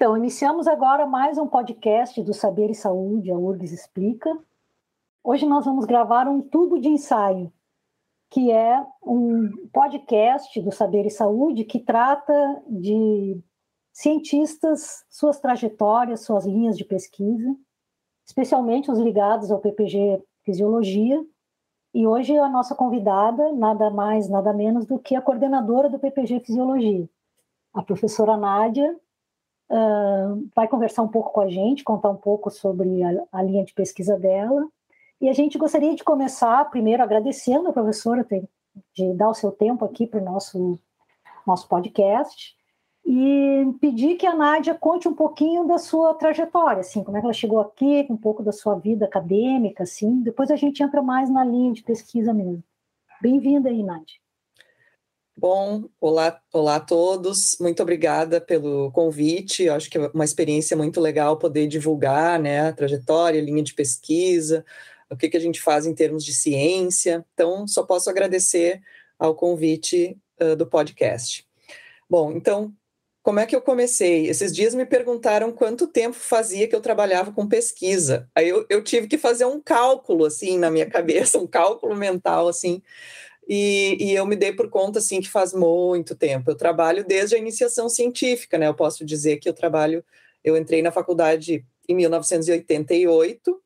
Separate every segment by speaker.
Speaker 1: Então, iniciamos agora mais um podcast do Saber e Saúde, a URGS Explica. Hoje nós vamos gravar um tubo de ensaio, que é um podcast do Saber e Saúde que trata de cientistas, suas trajetórias, suas linhas de pesquisa, especialmente os ligados ao PPG Fisiologia. E hoje a nossa convidada, nada mais, nada menos do que a coordenadora do PPG Fisiologia, a professora Nádia, vai conversar um pouco com a gente, contar um pouco sobre a, a, linha de pesquisa dela. E a gente gostaria de começar, primeiro, agradecendo a professora ter, de dar o seu tempo aqui para o nosso, nosso podcast e pedir que a Nádia conte um pouquinho da sua trajetória, assim, como é que ela chegou aqui, um pouco da sua vida acadêmica, assim. Depois a gente entra mais na linha de pesquisa mesmo. Bem-vinda aí, Nádia.
Speaker 2: Bom, olá, olá a todos. Muito obrigada pelo convite. Eu acho que é uma experiência muito legal poder divulgar, né, a trajetória, a linha de pesquisa, o que que a gente faz em termos de ciência. Então, só posso agradecer ao convite uh, do podcast. Bom, então, como é que eu comecei? Esses dias me perguntaram quanto tempo fazia que eu trabalhava com pesquisa. Aí eu, eu tive que fazer um cálculo, assim, na minha cabeça, um cálculo mental, assim, e, e, eu me dei por conta, assim, que faz muito tempo. Eu trabalho desde a iniciação científica, né? Eu posso dizer que eu trabalho... Eu entrei na faculdade em 1988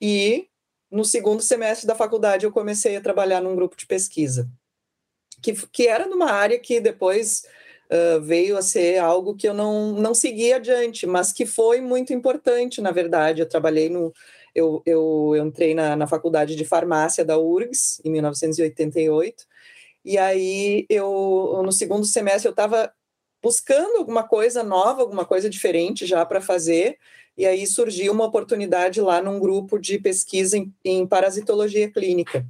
Speaker 2: e no segundo semestre da faculdade eu comecei a trabalhar num grupo de pesquisa, que, que era numa área que depois uh, veio a ser algo que eu não, não segui adiante, mas que foi muito importante, na verdade. Eu trabalhei no, eu, eu, entrei na, na faculdade de farmácia da URGS em 1988, e aí eu, no segundo semestre, eu estava buscando alguma coisa nova, alguma coisa diferente já para fazer, e aí surgiu uma oportunidade lá num grupo de pesquisa em, em parasitologia clínica.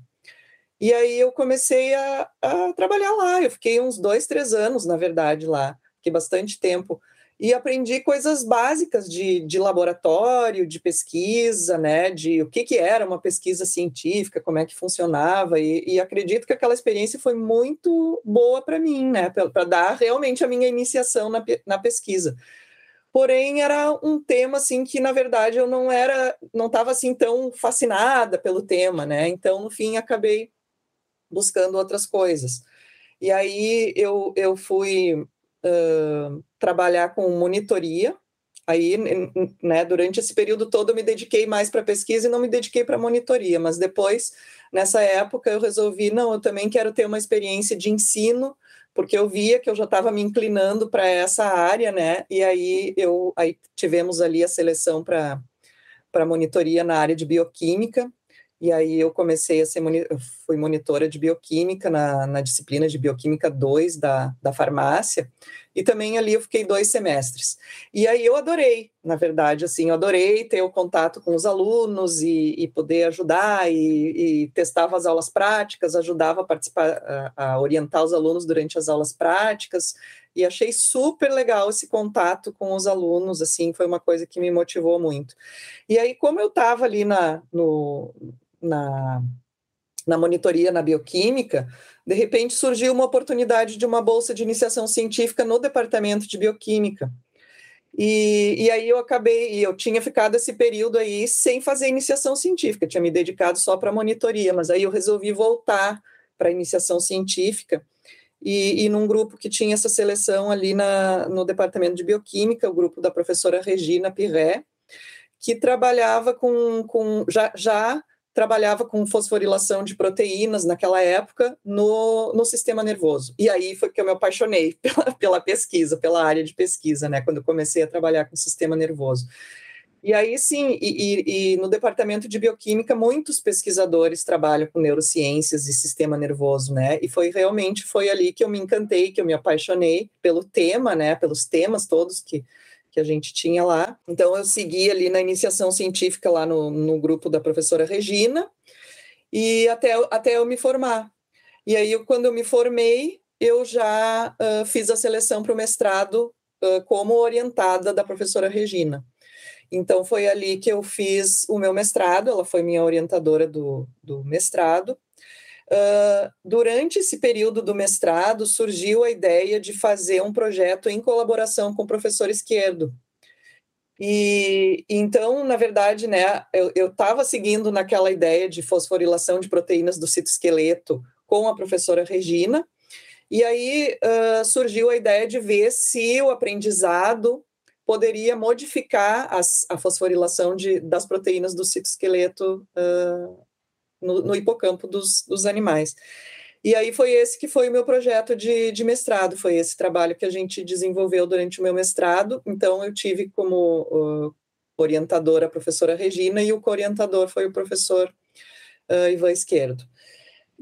Speaker 2: E aí eu comecei a, a, trabalhar lá. Eu fiquei uns dois, três anos, na verdade, lá, fiquei bastante tempo e aprendi coisas básicas de, de laboratório, de pesquisa, né, de o que, que era uma pesquisa científica, como é que funcionava, e, e acredito que aquela experiência foi muito boa para mim, né, para dar realmente a minha iniciação na, na pesquisa. Porém, era um tema assim que, na verdade, eu não era, não estava assim tão fascinada pelo tema, né? Então, no fim, acabei buscando outras coisas. E aí eu, eu fui uh, trabalhar com monitoria. Aí, né, durante esse período todo, eu me dediquei mais para pesquisa e não me dediquei para monitoria. Mas depois, nessa época, eu resolvi, não, eu também quero ter uma experiência de ensino, porque eu via que eu já estava me inclinando para essa área, né? E aí eu aí tivemos ali a seleção para para monitoria na área de bioquímica e aí eu comecei a ser, fui monitora de bioquímica na, na disciplina de bioquímica 2 da, da farmácia, e também ali eu fiquei dois semestres. E aí eu adorei, na verdade, assim, eu adorei ter o contato com os alunos e, e poder ajudar, e, e, testava as aulas práticas, ajudava a participar, a, a orientar os alunos durante as aulas práticas, e achei super legal esse contato com os alunos, assim, foi uma coisa que me motivou muito. E aí, como eu estava ali na, no, na, na monitoria na bioquímica, de repente surgiu uma oportunidade de uma bolsa de iniciação científica no departamento de bioquímica. E, e aí eu acabei, e eu tinha ficado esse período aí sem fazer iniciação científica, tinha me dedicado só para monitoria, mas aí eu resolvi voltar para a iniciação científica. E, e, num grupo que tinha essa seleção ali na, no departamento de bioquímica, o grupo da professora Regina Pirré, que trabalhava com, com já, já trabalhava com fosforilação de proteínas naquela época no, no sistema nervoso. E aí foi que eu me apaixonei pela, pela pesquisa, pela área de pesquisa, né? Quando eu comecei a trabalhar com o sistema nervoso. E aí sim, e, e, e, no departamento de bioquímica, muitos pesquisadores trabalham com neurociências e sistema nervoso, né? E foi realmente foi ali que eu me encantei, que eu me apaixonei pelo tema, né? Pelos temas todos que que a gente tinha lá. Então, eu segui ali na iniciação científica, lá no, no grupo da professora Regina, e até, até eu me formar. E aí, quando eu me formei, eu já uh, fiz a seleção para o mestrado uh, como orientada da professora Regina. Então, foi ali que eu fiz o meu mestrado, ela foi minha orientadora do, do mestrado, Uh, durante esse período do mestrado, surgiu a ideia de fazer um projeto em colaboração com o professor Esquerdo, E então, na verdade, né, eu estava seguindo naquela ideia de fosforilação de proteínas do citoesqueleto com a professora Regina, e aí uh, surgiu a ideia de ver se o aprendizado poderia modificar as, a fosforilação de, das proteínas do citoesqueleto uh, no, no, hipocampo dos, dos animais. E aí foi esse que foi o meu projeto de, de mestrado, foi esse trabalho que a gente desenvolveu durante o meu mestrado. Então, eu tive como uh, orientadora a professora Regina e o co-orientador foi o professor uh, Ivan Esquerdo.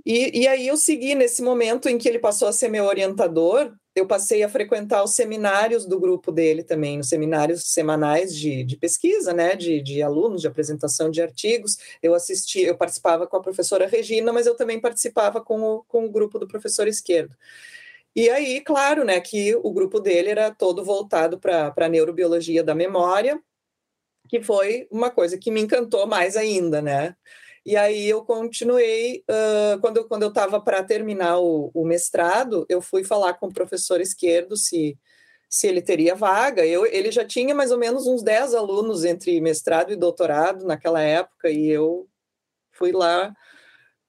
Speaker 2: E, e aí eu segui nesse momento em que ele passou a ser meu orientador, eu passei a frequentar os seminários do grupo dele também, os seminários semanais de, de pesquisa, né, de, de, alunos, de apresentação de artigos. Eu assisti, eu participava com a professora Regina, mas eu também participava com o, com o grupo do professor Esquerdo. E aí, claro, né, que o grupo dele era todo voltado para a neurobiologia da memória, que foi uma coisa que me encantou mais ainda, né? E aí eu continuei, uh, quando, quando eu estava para terminar o, o, mestrado, eu fui falar com o professor esquerdo se, se ele teria vaga. Eu, ele já tinha mais ou menos uns 10 alunos entre mestrado e doutorado naquela época, e eu fui lá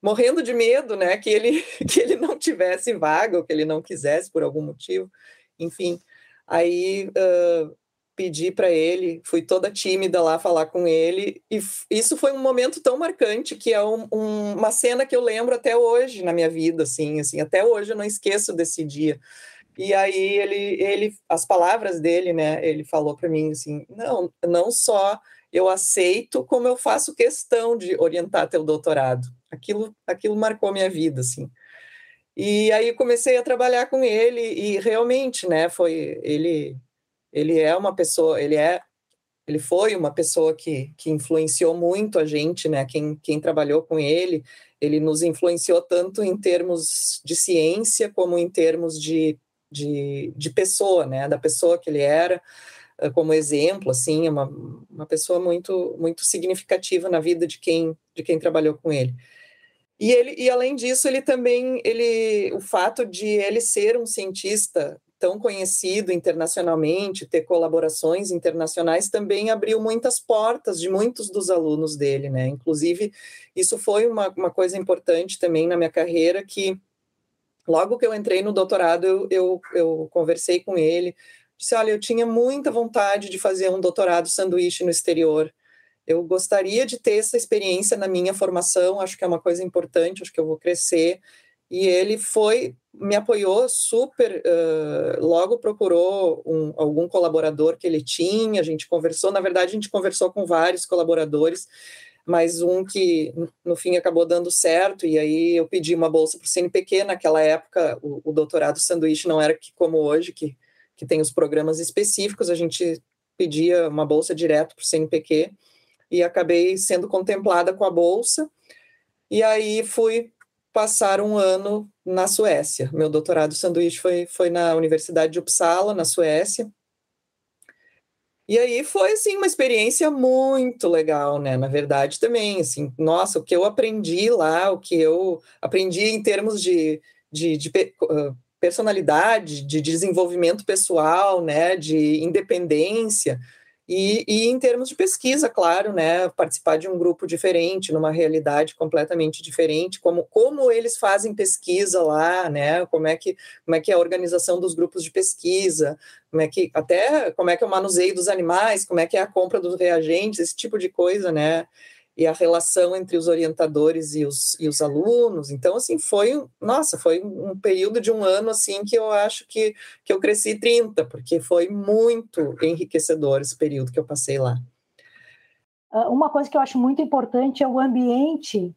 Speaker 2: morrendo de medo, né, que ele, que ele não tivesse vaga, ou que ele não quisesse por algum motivo. Enfim, aí... Uh, pedi para ele, fui toda tímida lá falar com ele, e isso foi um momento tão marcante que é um, um, uma cena que eu lembro até hoje na minha vida, assim, assim, até hoje eu não esqueço desse dia. E aí ele, ele, as palavras dele, né, ele falou para mim assim, não, não só eu aceito, como eu faço questão de orientar teu doutorado. Aquilo, aquilo marcou minha vida, assim. E aí comecei a trabalhar com ele e realmente, né, foi ele ele é uma pessoa, ele é ele foi uma pessoa que, que influenciou muito a gente, né? Quem, quem trabalhou com ele, ele nos influenciou tanto em termos de ciência como em termos de, de, de pessoa, né? Da pessoa que ele era, eh, como exemplo, assim, é uma, uma pessoa muito muito significativa na vida de quem de quem trabalhou com ele. E ele e além disso, ele também ele o fato de ele ser um cientista tão conhecido internacionalmente, ter colaborações internacionais, também abriu muitas portas de muitos dos alunos dele, né? Inclusive, isso foi uma, uma coisa importante também na minha carreira, que logo que eu entrei no doutorado, eu, eu, eu conversei com ele, disse, olha, eu tinha muita vontade de fazer um doutorado sanduíche no exterior, eu gostaria de ter essa experiência na minha formação, acho que é uma coisa importante, acho que eu vou crescer, e ele foi me apoiou super, uh, logo procurou um, algum colaborador que ele tinha, a gente conversou, na verdade a gente conversou com vários colaboradores, mas um que no fim acabou dando certo, e aí eu pedi uma bolsa para o CNPq, naquela época o, o, doutorado sanduíche não era que, como hoje, que, que tem os programas específicos, a gente pedia uma bolsa direto para o CNPq, e acabei sendo contemplada com a bolsa, e aí fui passar um ano na Suécia. Meu doutorado sanduíche foi, foi na Universidade de Uppsala, na Suécia. E aí foi assim uma experiência muito legal, né? Na verdade também, assim, nossa, o que eu aprendi lá, o que eu aprendi em termos de, de, de personalidade, de desenvolvimento pessoal, né? De independência, e, e, em termos de pesquisa, claro, né, participar de um grupo diferente, numa realidade completamente diferente, como, como eles fazem pesquisa lá, né, como é, que, como é que é a organização dos grupos de pesquisa, como é que, até como é que é o manuseio dos animais, como é que é a compra dos reagentes, esse tipo de coisa, né, e a relação entre os orientadores e os, e os alunos. Então, assim, foi, nossa, foi um período de um ano, assim, que eu acho que, que eu cresci 30, porque foi muito enriquecedor esse período que eu passei lá.
Speaker 1: Ah, uma coisa que eu acho muito importante é o ambiente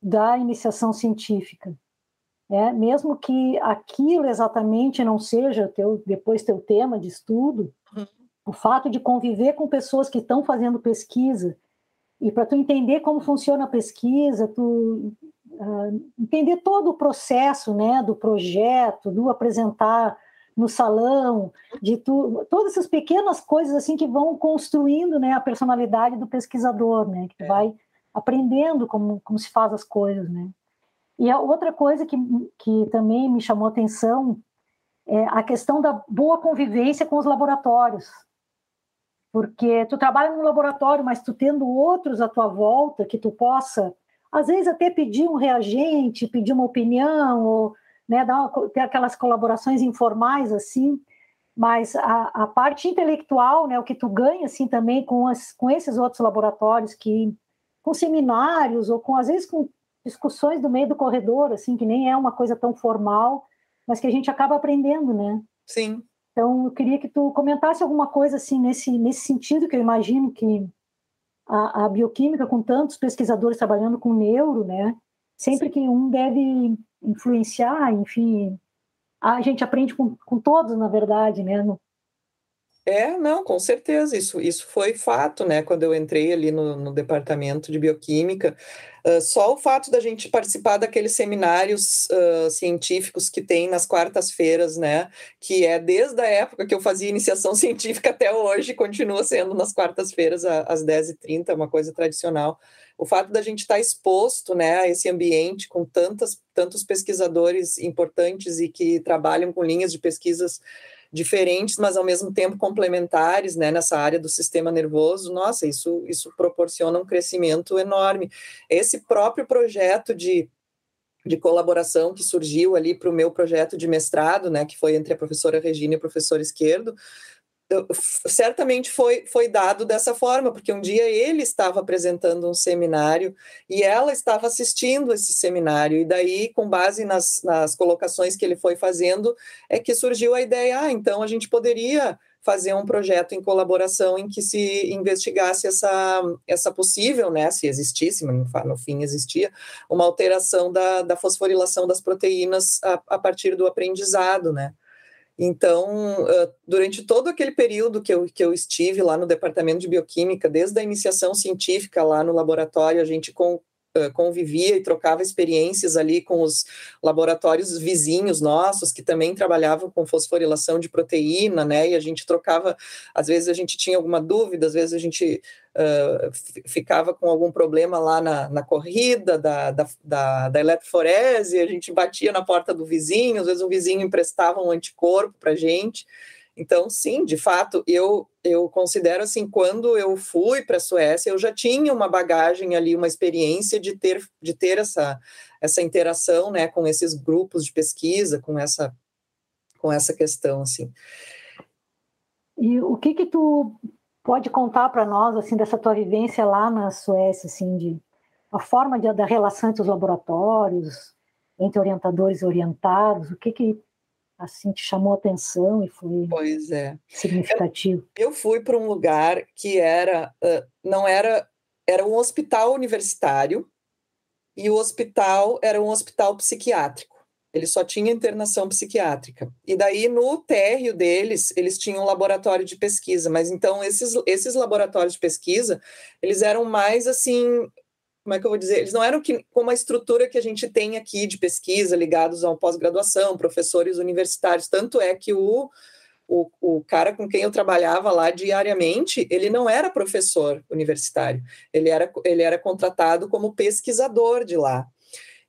Speaker 1: da iniciação científica. É, mesmo que aquilo exatamente não seja teu, depois teu tema de estudo, uhum. o fato de conviver com pessoas que estão fazendo pesquisa e para tu entender como funciona a pesquisa, tu uh, entender todo o processo, né, do projeto, do apresentar no salão, de tu, todas essas pequenas coisas assim que vão construindo, né, a personalidade do pesquisador, né, que tu é. vai aprendendo como, como se faz as coisas, né. E a outra coisa que, que também me chamou atenção é a questão da boa convivência com os laboratórios, porque tu trabalha no laboratório, mas tu tendo outros à tua volta que tu possa, às vezes até pedir um reagente, pedir uma opinião, ou né, dar uma, ter aquelas colaborações informais assim, mas a, a, parte intelectual, né, o que tu ganha assim também com, as, com esses outros laboratórios que com seminários ou com às vezes com discussões do meio do corredor, assim, que nem é uma coisa tão formal, mas que a gente acaba aprendendo, né?
Speaker 2: Sim.
Speaker 1: Então, eu queria que tu comentasse alguma coisa assim nesse nesse sentido que eu imagino que a, a bioquímica com tantos pesquisadores trabalhando com neuro, né? Sempre Sim. que um deve influenciar, enfim, a gente aprende com, com todos, na verdade, né? No...
Speaker 2: É, não, com certeza, isso, isso foi fato, né? Quando eu entrei ali no, no departamento de bioquímica, uh, só o fato da gente participar daqueles seminários uh, científicos que tem nas quartas-feiras, né? Que é desde a época que eu fazia iniciação científica até hoje, continua sendo nas quartas-feiras às 10h30, uma coisa tradicional o fato da gente estar tá exposto né, a esse ambiente com tantas, tantos pesquisadores importantes e que trabalham com linhas de pesquisas diferentes, mas ao mesmo tempo complementares né, nessa área do sistema nervoso, nossa, isso, isso proporciona um crescimento enorme. Esse próprio projeto de de colaboração que surgiu ali para o meu projeto de mestrado, né, que foi entre a professora Regina e o professor Esquerdo, certamente foi, foi dado dessa forma, porque um dia ele estava apresentando um seminário e ela estava assistindo esse seminário, e daí, com base nas, nas colocações que ele foi fazendo, é que surgiu a ideia: ah, então a gente poderia fazer um projeto em colaboração em que se investigasse essa, essa possível, né, se existisse, no fim existia, uma alteração da, da fosforilação das proteínas a, a partir do aprendizado, né. Então, durante todo aquele período que eu, que eu estive lá no departamento de bioquímica, desde a iniciação científica lá no laboratório, a gente com, convivia e trocava experiências ali com os laboratórios vizinhos nossos que também trabalhavam com fosforilação de proteína, né? E a gente trocava, às vezes a gente tinha alguma dúvida, às vezes a gente ficava com algum problema lá na, na corrida da, da, da, da eletroforese, a gente batia na porta do vizinho, às vezes o vizinho emprestava um anticorpo para gente. Então, sim, de fato, eu, eu considero assim, quando eu fui para a Suécia, eu já tinha uma bagagem ali, uma experiência de ter, de ter essa, essa interação né, com esses grupos de pesquisa, com essa, com essa questão, assim.
Speaker 1: E o que que tu pode contar para nós, assim, dessa tua vivência lá na Suécia, assim, de a forma de, da relação entre os laboratórios, entre orientadores e orientados, o que que assim te chamou a atenção e foi
Speaker 2: pois é.
Speaker 1: significativo?
Speaker 2: Eu, eu fui para um lugar que era não era era um hospital universitário e o hospital era um hospital psiquiátrico. Ele só tinha internação psiquiátrica. E daí no térreo deles, eles tinham um laboratório de pesquisa, mas então esses esses laboratórios de pesquisa, eles eram mais assim como é que eu vou dizer? Eles não eram que, como a estrutura que a gente tem aqui de pesquisa, ligados a pós-graduação, professores universitários. Tanto é que o, o, o cara com quem eu trabalhava lá diariamente, ele não era professor universitário, ele era, ele era contratado como pesquisador de lá.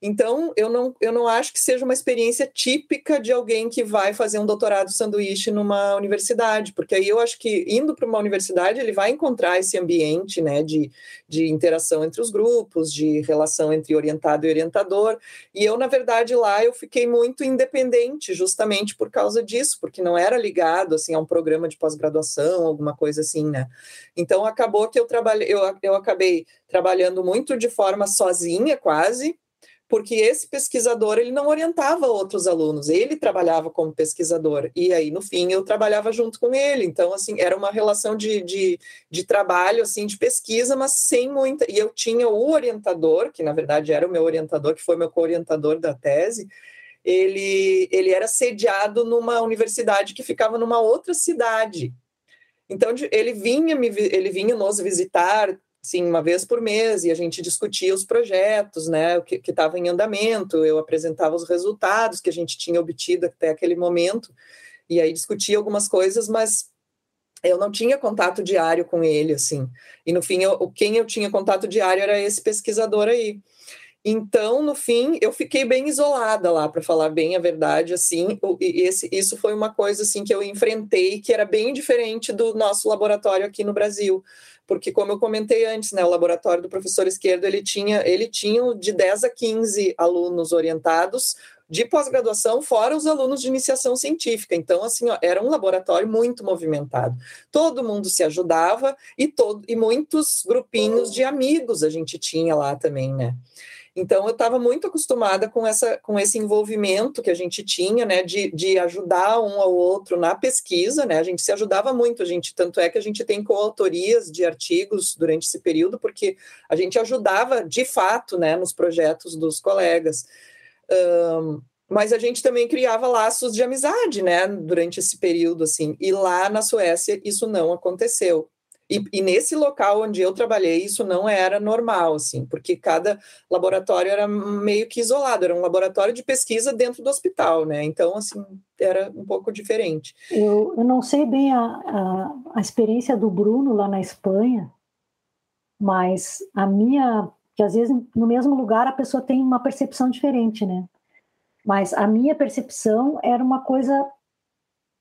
Speaker 2: Então, eu não, eu não acho que seja uma experiência típica de alguém que vai fazer um doutorado sanduíche numa universidade, porque aí eu acho que indo para uma universidade ele vai encontrar esse ambiente né, de, de interação entre os grupos, de relação entre orientado e orientador. E eu, na verdade, lá eu fiquei muito independente, justamente por causa disso, porque não era ligado assim a um programa de pós-graduação, alguma coisa assim, né? Então acabou que eu trabalhei, eu, eu acabei trabalhando muito de forma sozinha, quase porque esse pesquisador ele não orientava outros alunos, ele trabalhava como pesquisador, e aí no fim eu trabalhava junto com ele, então assim, era uma relação de, de, de trabalho, assim, de pesquisa, mas sem muita, e eu tinha o orientador, que na verdade era o meu orientador, que foi meu co-orientador da tese, ele, ele era sediado numa universidade que ficava numa outra cidade, então ele vinha me, ele vinha nos visitar sim, uma vez por mês, e a gente discutia os projetos, né, o que estava em andamento, eu apresentava os resultados que a gente tinha obtido até aquele momento, e aí discutia algumas coisas, mas eu não tinha contato diário com ele, assim, e no fim, eu, quem eu tinha contato diário era esse pesquisador aí. Então, no fim, eu fiquei bem isolada lá, para falar bem a verdade, assim, esse, isso foi uma coisa, assim, que eu enfrentei, que era bem diferente do nosso laboratório aqui no Brasil, porque, como eu comentei antes, né, o laboratório do professor Esquerdo, ele tinha, ele tinha de 10 a 15 alunos orientados, de pós-graduação, fora os alunos de iniciação científica. Então, assim, ó, era um laboratório muito movimentado. Todo mundo se ajudava e, todo, e muitos grupinhos de amigos a gente tinha lá também, né? Então, eu estava muito acostumada com, essa, com esse envolvimento que a gente tinha, né, de, de ajudar um ao outro na pesquisa, né, a gente se ajudava muito, a gente, tanto é que a gente tem coautorias de artigos durante esse período, porque a gente ajudava, de fato, né, nos projetos dos colegas. Um, mas a gente também criava laços de amizade, né, durante esse período, assim, e lá na Suécia isso não aconteceu. E, e, nesse local onde eu trabalhei, isso não era normal, assim, porque cada laboratório era meio que isolado, era um laboratório de pesquisa dentro do hospital, né? Então, assim, era um pouco diferente.
Speaker 1: Eu, eu não sei bem a, a, a experiência do Bruno lá na Espanha, mas a minha, que às vezes no mesmo lugar a pessoa tem uma percepção diferente, né? Mas a minha percepção era uma coisa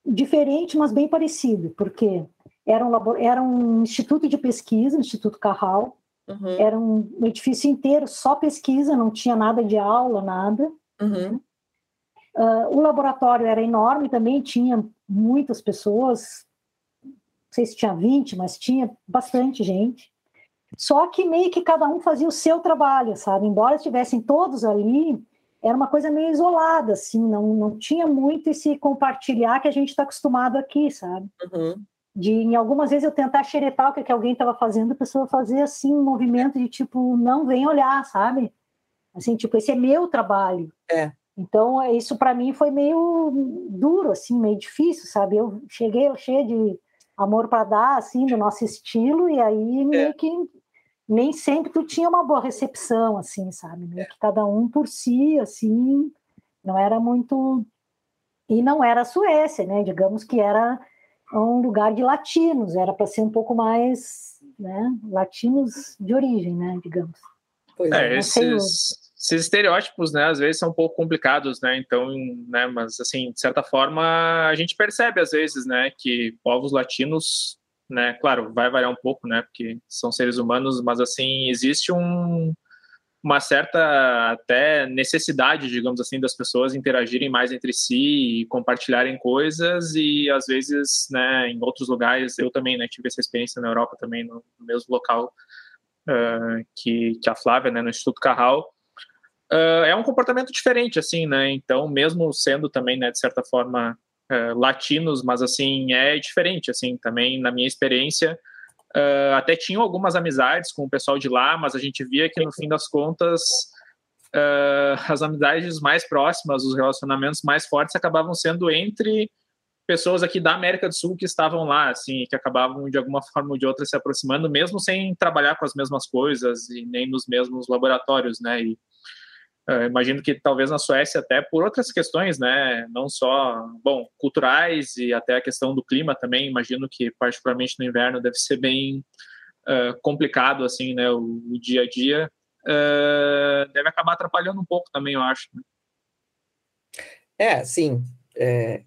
Speaker 1: diferente, mas bem parecido, porque era um, era um instituto de pesquisa, Instituto Carral, uhum. era um edifício inteiro só pesquisa, não tinha nada de aula, nada. Uhum. Uh, o laboratório era enorme também, tinha muitas pessoas, não sei se tinha 20, mas tinha bastante gente. Só que meio que cada um fazia o seu trabalho, sabe? Embora estivessem todos ali, era uma coisa meio isolada, assim, não, não tinha muito esse compartilhar que a gente está acostumado aqui, sabe? Uhum de em algumas vezes eu tentar xeretar o que, que alguém estava fazendo, a pessoa fazer assim um movimento de tipo, não vem olhar, sabe? Assim, tipo, esse é meu trabalho.
Speaker 2: É.
Speaker 1: Então, é, isso para mim foi meio duro, assim, meio difícil, sabe? Eu cheguei cheio de amor para dar, assim, do nosso estilo, e aí meio é. que nem sempre tu tinha uma boa recepção, assim, sabe? Meio é. que cada um por si, assim, não era muito. E não era a Suécia, né? Digamos que era um lugar de latinos, era para ser um pouco mais né, latinos de origem, né, digamos.
Speaker 3: Pois é, é esses, esses, estereótipos, né, às vezes são um pouco complicados, né, então, né, mas assim, de certa forma, a gente percebe às vezes, né, que povos latinos, né, claro, vai variar um pouco, né, porque são seres humanos, mas assim, existe um uma certa até necessidade, digamos assim, das pessoas interagirem mais entre si e compartilharem coisas e às vezes, né, em outros lugares, eu também, né, tive essa experiência na Europa também, no, mesmo local uh, que, que a Flávia, né, no Instituto Carral, uh, é um comportamento diferente, assim, né, então mesmo sendo também, né, de certa forma, uh, latinos, mas assim, é diferente, assim, também na minha experiência, Uh, até tinham algumas amizades com o pessoal de lá, mas a gente via que no fim das contas uh, as amizades mais próximas, os relacionamentos mais fortes acabavam sendo entre pessoas aqui da América do Sul que estavam lá, assim, que acabavam de alguma forma ou de outra se aproximando, mesmo sem trabalhar com as mesmas coisas e nem nos mesmos laboratórios, né? E Imagino que talvez na Suécia até por outras questões, né, não só, bom, culturais e até a questão do clima também, imagino que particularmente no inverno deve ser bem uh, complicado, assim, né, o, o dia a dia, uh, deve acabar atrapalhando um pouco também, eu acho. Né?
Speaker 2: É, sim, é,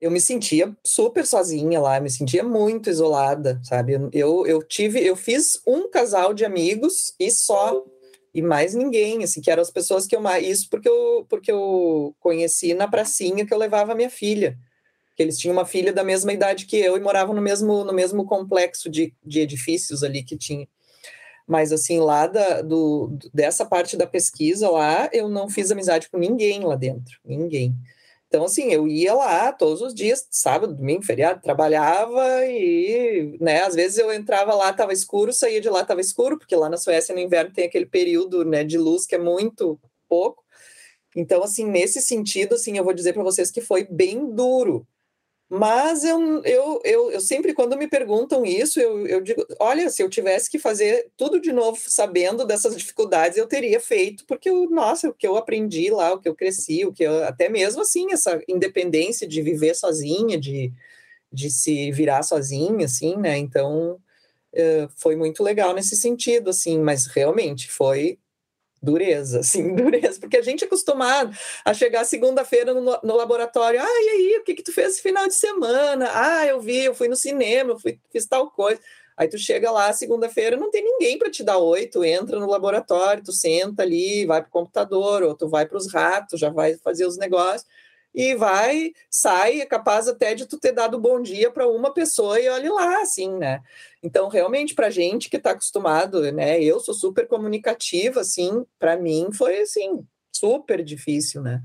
Speaker 2: eu me sentia super sozinha lá, me sentia muito isolada, sabe, eu, eu tive, eu fiz um casal de amigos e só e mais ninguém, assim, que eram as pessoas que eu mais. Isso porque eu, porque eu conheci na pracinha que eu levava a minha filha. Que eles tinham uma filha da mesma idade que eu e moravam no mesmo, no mesmo complexo de, de edifícios ali que tinha. Mas, assim, lá da, do, dessa parte da pesquisa lá, eu não fiz amizade com ninguém lá dentro. Ninguém. Então, assim, eu ia lá todos os dias, sábado, domingo, feriado, trabalhava e, né, às vezes eu entrava lá, estava escuro, saía de lá, estava escuro, porque lá na Suécia no inverno tem aquele período, né, de luz que é muito pouco. Então, assim, nesse sentido, assim, eu vou dizer para vocês que foi bem duro, mas eu, eu, eu, eu, sempre, quando me perguntam isso, eu, eu digo: olha, se eu tivesse que fazer tudo de novo, sabendo dessas dificuldades, eu teria feito, porque, eu, nossa, o que eu aprendi lá, o que eu cresci, o que eu, até mesmo assim, essa independência de viver sozinha, de, de se virar sozinha, assim, né? Então, uh, foi muito legal nesse sentido, assim, mas realmente foi dureza, assim, dureza, porque a gente é acostumado a chegar segunda-feira no, no, laboratório, ah, e aí, o que que tu fez esse final de semana? Ah, eu vi, eu fui no cinema, eu fui, fiz tal coisa. Aí tu chega lá segunda-feira, não tem ninguém para te dar oi, tu entra no laboratório, tu senta ali, vai para o computador, ou tu vai para os ratos, já vai fazer os negócios, e vai, sai, é capaz até de tu ter dado bom dia para uma pessoa e olhe lá, assim, né? Então, realmente, para gente que está acostumado, né? Eu sou super comunicativa, assim, para mim foi, assim, super difícil, né?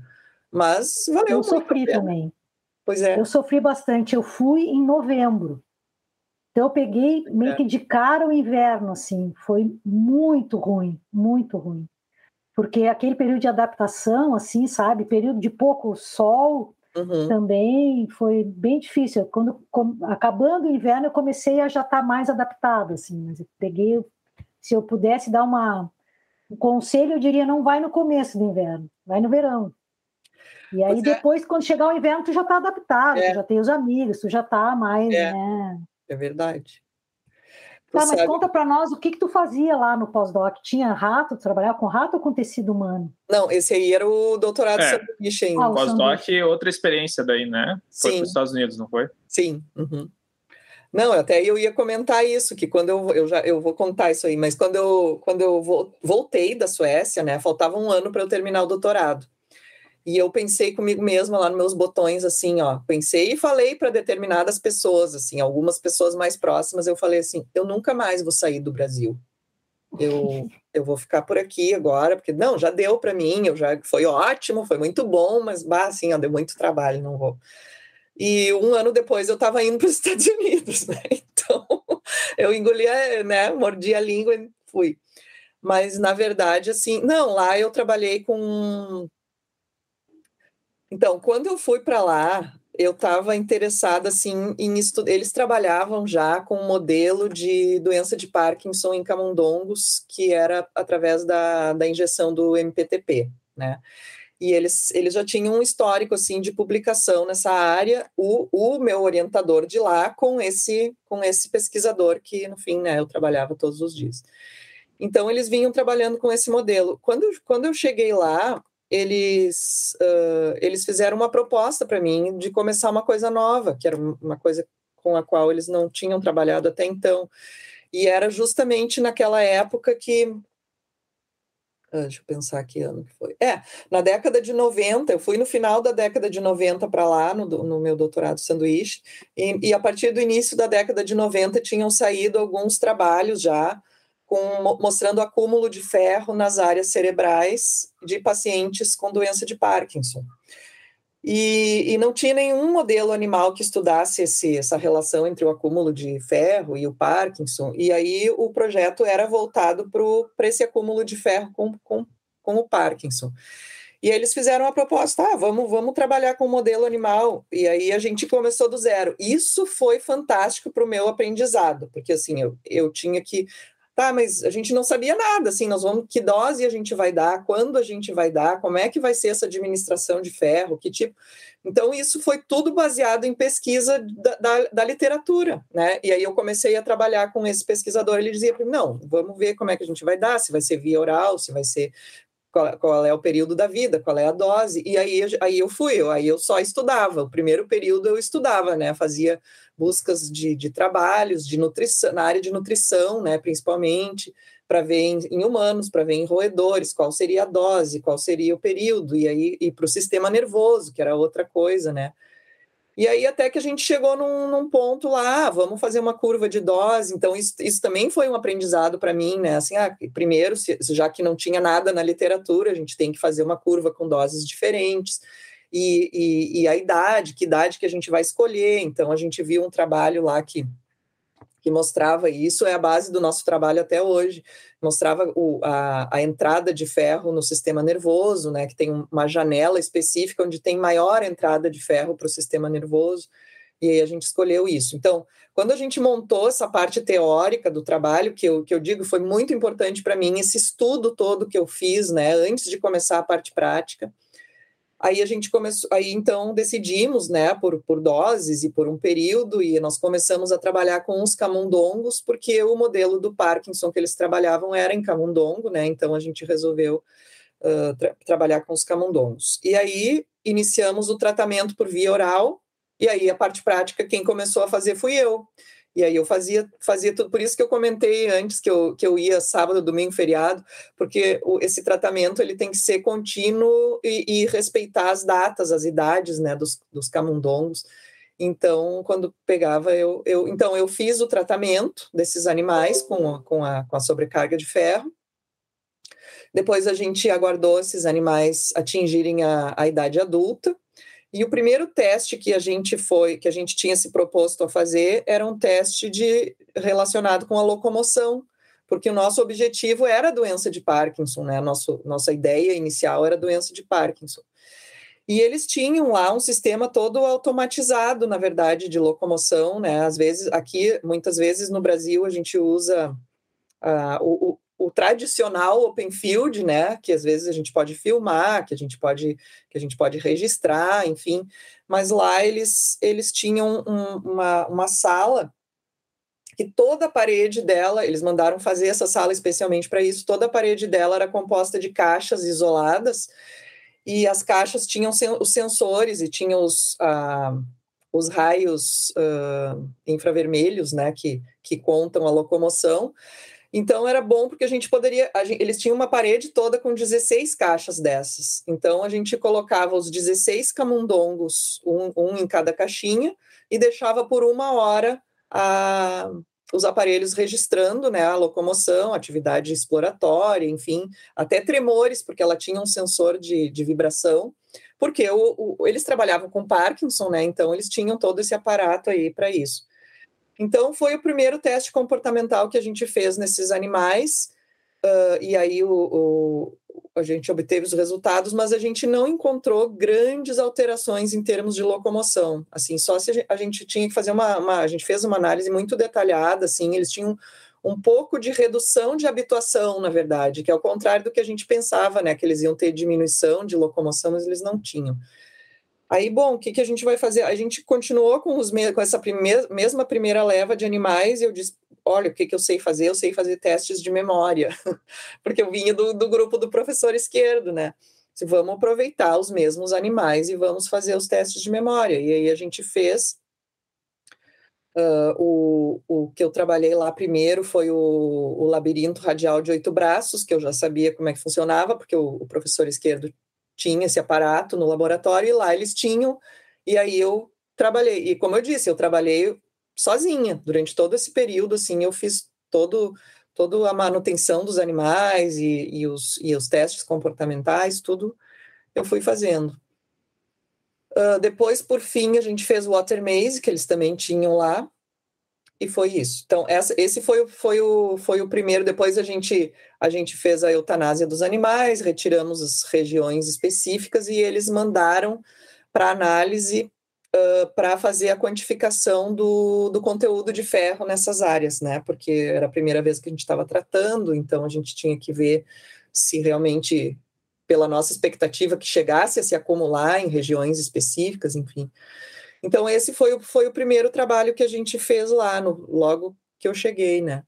Speaker 2: Mas valeu
Speaker 1: Eu sofri também.
Speaker 2: Pois é.
Speaker 1: Eu sofri bastante. Eu fui em novembro. Então, eu peguei meio é. que de cara o inverno, assim. Foi muito ruim, muito ruim porque aquele período de adaptação, assim, sabe, período de pouco sol, uhum. também foi bem difícil. Quando com, acabando o inverno, eu comecei a já estar tá mais adaptado, assim, mas eu peguei, se eu pudesse dar uma um conselho, eu diria não vai no começo do inverno, vai no verão. E aí é. depois, quando chegar o inverno, tu já está adaptado, é. tu já tem os amigos, tu já está mais,
Speaker 2: é.
Speaker 1: né?
Speaker 2: É verdade.
Speaker 1: Tá, mas conta para nós o que, que tu fazia lá no pós-doc. Tinha rato? Tu trabalhava com rato ou com tecido humano?
Speaker 2: Não, esse aí era o doutorado
Speaker 3: é. sanduíche ainda. Ah, pós-doc, outra experiência daí, né? Foi para os Estados Unidos, não foi?
Speaker 2: Sim. Uhum. Não, até eu ia comentar isso, que quando eu, eu já eu vou contar isso aí, mas quando eu, quando eu voltei da Suécia, né, faltava um ano para eu terminar o doutorado. E eu pensei comigo mesma lá nos meus botões, assim, ó. Pensei e falei para determinadas pessoas, assim, algumas pessoas mais próximas, eu falei assim: eu nunca mais vou sair do Brasil. Eu, eu vou ficar por aqui agora, porque não, já deu para mim, eu já foi ótimo, foi muito bom, mas bah, assim, ó, deu muito trabalho, não vou. E um ano depois eu estava indo para os Estados Unidos, né? Então eu engolia, né? Mordi a língua e fui. Mas na verdade, assim, não, lá eu trabalhei com então, quando eu fui para lá, eu estava interessada assim em estudar. Eles trabalhavam já com um modelo de doença de Parkinson em camundongos, que era através da, da injeção do MPTP, né? E eles, eles já tinham um histórico assim de publicação nessa área. O, o meu orientador de lá com esse com esse pesquisador que no fim, né, eu trabalhava todos os dias. Então eles vinham trabalhando com esse modelo. Quando, quando eu cheguei lá, eles, uh, eles fizeram uma proposta para mim de começar uma coisa nova, que era uma coisa com a qual eles não tinham trabalhado até então. E era justamente naquela época que. Deixa eu pensar que ano que foi. É, na década de 90, eu fui no final da década de 90 para lá, no, no, meu doutorado sanduíche, e, e a partir do início da década de 90 tinham saído alguns trabalhos já com, mostrando acúmulo de ferro nas áreas cerebrais de pacientes com doença de Parkinson. E, e, não tinha nenhum modelo animal que estudasse esse, essa relação entre o acúmulo de ferro e o Parkinson. E aí o projeto era voltado para esse acúmulo de ferro com, com, com o Parkinson. E eles fizeram a proposta: ah, vamos, vamos trabalhar com o modelo animal. E aí a gente começou do zero. Isso foi fantástico para o meu aprendizado, porque assim, eu, eu tinha que Tá, mas a gente não sabia nada, assim, nós vamos, que dose a gente vai dar, quando a gente vai dar, como é que vai ser essa administração de ferro, que tipo. Então, isso foi tudo baseado em pesquisa da, da, da literatura, né? E aí eu comecei a trabalhar com esse pesquisador, ele dizia para mim, não, vamos ver como é que a gente vai dar, se vai ser via oral, se vai ser qual, qual, é o período da vida, qual é a dose, e aí, aí eu fui, eu, aí eu só estudava, o primeiro período eu estudava, né, fazia buscas de, de trabalhos, de nutrição, na área de nutrição, né, principalmente, para ver em, em humanos, para ver em roedores, qual seria a dose, qual seria o período, e aí e para o sistema nervoso, que era outra coisa, né, e aí até que a gente chegou num, num ponto lá, ah, vamos fazer uma curva de dose. Então isso, isso também foi um aprendizado para mim, né? Assim, ah, primeiro, se, já que não tinha nada na literatura, a gente tem que fazer uma curva com doses diferentes. E, e, e a idade, que idade que a gente vai escolher. Então a gente viu um trabalho lá que que mostrava, e isso é a base do nosso trabalho até hoje, mostrava o, a, a, entrada de ferro no sistema nervoso, né, que tem uma janela específica onde tem maior entrada de ferro para o sistema nervoso, e aí a gente escolheu isso. Então, quando a gente montou essa parte teórica do trabalho, que eu, que eu digo foi muito importante para mim, esse estudo todo que eu fiz, né, antes de começar a parte prática, Aí a gente começou, aí então decidimos, né, por, por doses e por um período, e nós começamos a trabalhar com os camundongos, porque o modelo do Parkinson que eles trabalhavam era em camundongo, né, então a gente resolveu uh, tra trabalhar com os camundongos. E aí iniciamos o tratamento por via oral, e aí a parte prática, quem começou a fazer fui eu. E aí eu fazia, fazia tudo, por isso que eu comentei antes que eu, que eu ia sábado, domingo, feriado, porque o, esse tratamento ele tem que ser contínuo e, e, respeitar as datas, as idades né, dos, dos camundongos. Então, quando pegava, eu, eu, então eu fiz o tratamento desses animais com a, com a, com a sobrecarga de ferro. Depois a gente aguardou esses animais atingirem a, a idade adulta. E o primeiro teste que a gente foi, que a gente tinha se proposto a fazer, era um teste de relacionado com a locomoção, porque o nosso objetivo era a doença de Parkinson, né? Nosso, nossa ideia inicial era a doença de Parkinson. E eles tinham lá um sistema todo automatizado, na verdade, de locomoção, né? Às vezes, aqui, muitas vezes no Brasil, a gente usa uh, o, o tradicional open field, né, que às vezes a gente pode filmar, que a gente pode que a gente pode registrar, enfim, mas lá eles eles tinham um, uma, uma sala que toda a parede dela, eles mandaram fazer essa sala especialmente para isso, toda a parede dela era composta de caixas isoladas e as caixas tinham os sensores e tinham os, ah, os raios ah, infravermelhos, né, que, que contam a locomoção, então era bom porque a gente poderia. A gente, eles tinham uma parede toda com 16 caixas dessas. Então a gente colocava os 16 camundongos, um, um em cada caixinha, e deixava por uma hora a, os aparelhos registrando né, a locomoção, atividade exploratória, enfim, até tremores, porque ela tinha um sensor de, de vibração, porque o, o, eles trabalhavam com Parkinson, né? Então eles tinham todo esse aparato aí para isso. Então, foi o primeiro teste comportamental que a gente fez nesses animais, uh, e aí o, o, a gente obteve os resultados, mas a gente não encontrou grandes alterações em termos de locomoção. Assim, só se a gente tinha que fazer uma, uma a gente fez uma análise muito detalhada, assim, eles tinham um pouco de redução de habituação, na verdade, que é o contrário do que a gente pensava, né? Que eles iam ter diminuição de locomoção, mas eles não tinham. Aí, bom, o que, que a gente vai fazer? A gente continuou com, os, com essa primeira, mesma primeira leva de animais e eu disse, olha, o que, que eu sei fazer? Eu sei fazer testes de memória, porque eu vinha do, do grupo do professor esquerdo, né? Vamos aproveitar os mesmos animais e vamos fazer os testes de memória. E aí a gente fez Uh, o, o que eu trabalhei lá primeiro foi o, o, labirinto radial de oito braços, que eu já sabia como é que funcionava, porque o, o professor esquerdo tinha esse aparato no laboratório e lá eles tinham, e aí eu trabalhei. E como eu disse, eu trabalhei sozinha durante todo esse período, assim, eu fiz todo toda a manutenção dos animais e, e, os, e os testes comportamentais, tudo eu fui fazendo. Uh, depois, por fim, a gente fez o Water Maze, que eles também tinham lá, e foi isso. Então, essa, esse foi, foi, o, foi o primeiro. Depois a gente, a gente fez a eutanásia dos animais, retiramos as regiões específicas e eles mandaram para análise uh, para fazer a quantificação do, do conteúdo de ferro nessas áreas, né? Porque era a primeira vez que a gente estava tratando, então a gente tinha que ver se realmente, pela nossa expectativa, que chegasse a se acumular em regiões específicas, enfim. Então, esse foi, foi o primeiro trabalho que a gente fez lá, no, logo que eu cheguei, né?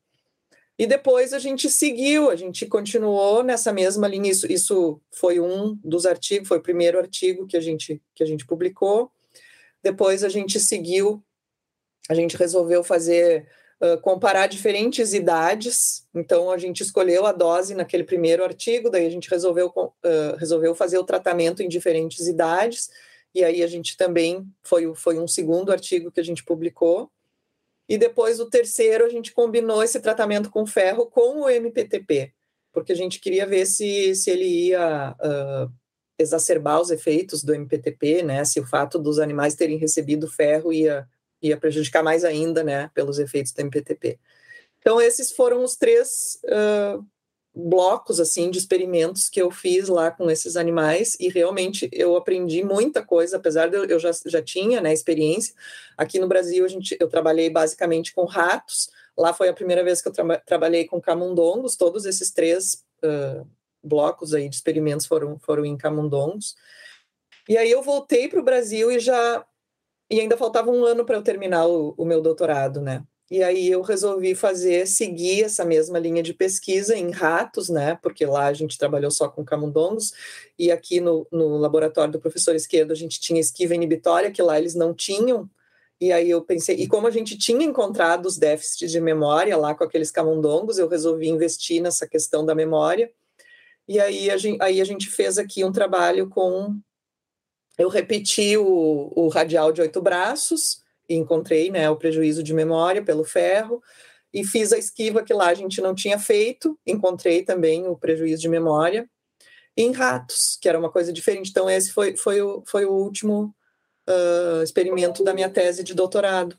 Speaker 2: E depois a gente seguiu, a gente continuou nessa mesma linha. Isso, isso foi um dos artigos, foi o primeiro artigo que a gente, que a gente publicou. Depois a gente seguiu, a gente resolveu fazer, uh, comparar diferentes idades. Então a gente escolheu a dose naquele primeiro artigo, daí a gente resolveu, uh, resolveu fazer o tratamento em diferentes idades e aí a gente também foi, foi um segundo artigo que a gente publicou. E depois o terceiro a gente combinou esse tratamento com ferro com o MPTP, porque a gente queria ver se, se ele ia uh, exacerbar os efeitos do MPTP, né? Se o fato dos animais terem recebido ferro ia, ia prejudicar mais ainda, né? Pelos efeitos do MPTP. Então esses foram os três uh, blocos assim de experimentos que eu fiz lá com esses animais e realmente eu aprendi muita coisa, apesar de eu, já, já tinha né, experiência. Aqui no Brasil a gente, eu trabalhei basicamente com ratos. Lá foi a primeira vez que eu tra trabalhei com camundongos. Todos esses três uh, blocos aí de experimentos foram foram em camundongos. E aí eu voltei para o Brasil e já e ainda faltava um ano para eu terminar o, o, meu doutorado, né? E aí eu resolvi fazer, seguir essa mesma linha de pesquisa em ratos, né? Porque lá a gente trabalhou só com camundongos, e aqui no, no laboratório do professor Esquerdo a gente tinha esquiva inibitória, que lá eles não tinham. E aí eu pensei, e como a gente tinha encontrado os déficits de memória lá com aqueles camundongos, eu resolvi investir nessa questão da memória. E aí a gente, aí a gente fez aqui um trabalho com eu repeti o, o radial de oito braços encontrei né, o prejuízo de memória pelo ferro e fiz a esquiva que lá a gente não tinha feito, encontrei também o prejuízo de memória em ratos, que era uma coisa diferente. Então, esse foi, foi, o, foi o último uh, experimento da minha tese de doutorado.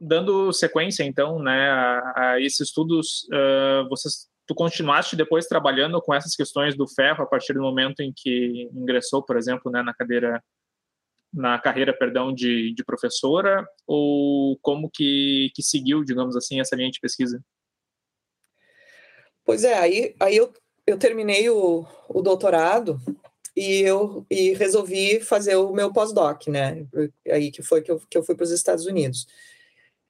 Speaker 3: Dando sequência, então, né, a, a esses estudos, uh, vocês, tu continuaste depois trabalhando com essas questões do ferro a partir do momento em que ingressou, por exemplo, né, na cadeira na carreira, perdão, de, de professora ou como que, que seguiu, digamos assim, essa linha de pesquisa?
Speaker 2: Pois é, aí, aí eu, eu terminei o, o doutorado e eu e resolvi fazer o meu pós-doc, né? Aí que foi que eu, que eu fui para os Estados Unidos.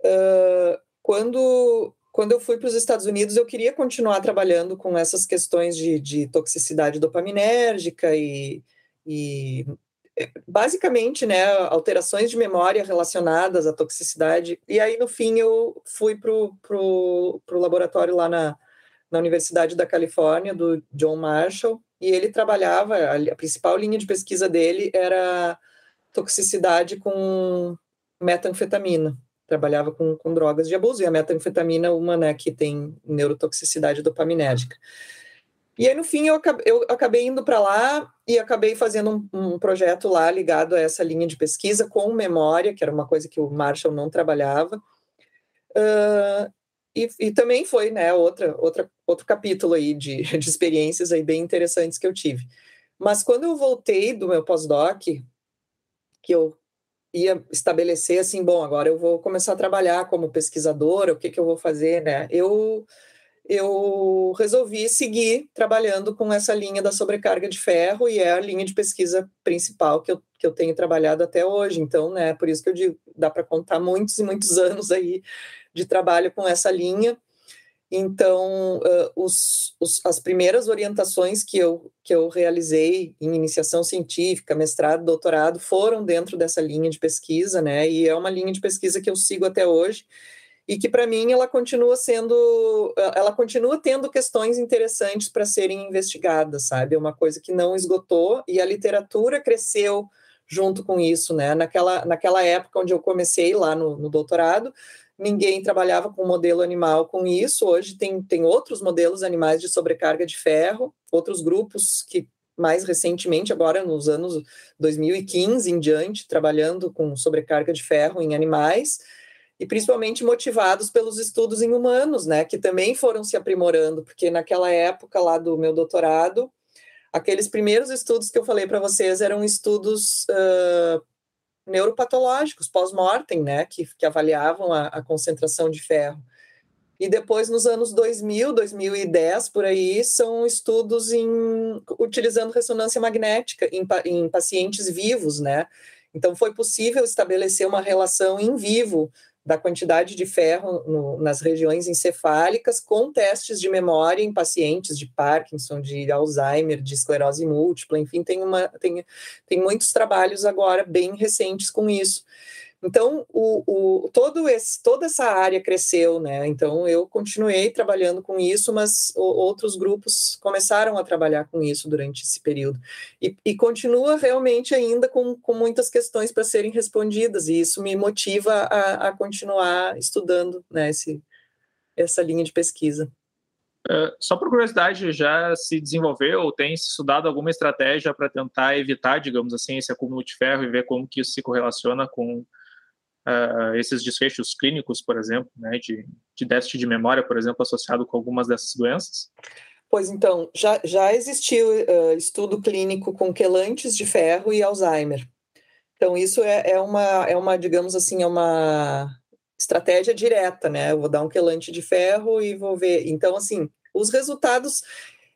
Speaker 2: Uh, quando, quando eu fui para os Estados Unidos, eu queria continuar trabalhando com essas questões de, de toxicidade dopaminérgica e, e basicamente, né, alterações de memória relacionadas à toxicidade. E aí, no fim, eu fui para o laboratório lá na, na Universidade da Califórnia, do John Marshall, e ele trabalhava, a, principal linha de pesquisa dele era toxicidade com metanfetamina. Trabalhava com, com drogas de abuso, e a metanfetamina, uma né, que tem neurotoxicidade dopaminérgica. E aí, no fim, eu acabei, eu acabei indo para lá e acabei fazendo um, um, projeto lá ligado a essa linha de pesquisa com memória, que era uma coisa que o Marshall não trabalhava. Uh, e, e, também foi né, outra, outra, outro capítulo aí de, de experiências aí bem interessantes que eu tive. Mas quando eu voltei do meu pós-doc, que eu ia estabelecer assim, bom, agora eu vou começar a trabalhar como pesquisadora, o que, que eu vou fazer, né? Eu eu resolvi seguir trabalhando com essa linha da sobrecarga de ferro e é a linha de pesquisa principal que eu, que eu tenho trabalhado até hoje. Então, né, por isso que eu digo, dá para contar muitos e muitos anos aí de trabalho com essa linha. Então, uh, os, os, as primeiras orientações que eu, que eu realizei em iniciação científica, mestrado, doutorado, foram dentro dessa linha de pesquisa, né? E é uma linha de pesquisa que eu sigo até hoje e que para mim ela continua sendo, ela continua tendo questões interessantes para serem investigadas, sabe? É uma coisa que não esgotou e a literatura cresceu junto com isso, né? Naquela, naquela época onde eu comecei lá no, no doutorado, ninguém trabalhava com modelo animal com isso. Hoje tem, tem outros modelos animais de sobrecarga de ferro, outros grupos que mais recentemente, agora nos anos 2015 em diante, trabalhando com sobrecarga de ferro em animais e principalmente motivados pelos estudos em humanos, né, que também foram se aprimorando, porque naquela época lá do meu doutorado, aqueles primeiros estudos que eu falei para vocês eram estudos uh, neuropatológicos, pós-mortem, né, que, que avaliavam a, a, concentração de ferro. E depois, nos anos 2000, 2010, por aí, são estudos em, utilizando ressonância magnética em, em pacientes vivos, né? Então, foi possível estabelecer uma relação em vivo da quantidade de ferro no, nas regiões encefálicas com testes de memória em pacientes de Parkinson, de Alzheimer, de esclerose múltipla, enfim, tem, uma, tem, tem muitos trabalhos agora bem recentes com isso. Então, o, o, todo esse, toda essa área cresceu, né? Então, eu continuei trabalhando com isso, mas o, outros grupos começaram a trabalhar com isso durante esse período. E, e continua realmente ainda com, com muitas questões para serem respondidas, e isso me motiva a, a continuar estudando né, esse, essa linha de pesquisa.
Speaker 3: Uh, só por curiosidade, já se desenvolveu ou tem se estudado alguma estratégia para tentar evitar, digamos assim, esse acúmulo de ferro e ver como que isso se correlaciona com uh, esses desfechos clínicos, por exemplo, né, de, de déficit de memória, por exemplo, associado com algumas dessas doenças?
Speaker 2: Pois então, já, já existiu uh, estudo clínico com quelantes de ferro e Alzheimer. Então, isso é, é, uma, é uma, digamos assim, é uma estratégia direta, né? Eu vou dar um quelante de ferro e vou ver. Então, assim, os resultados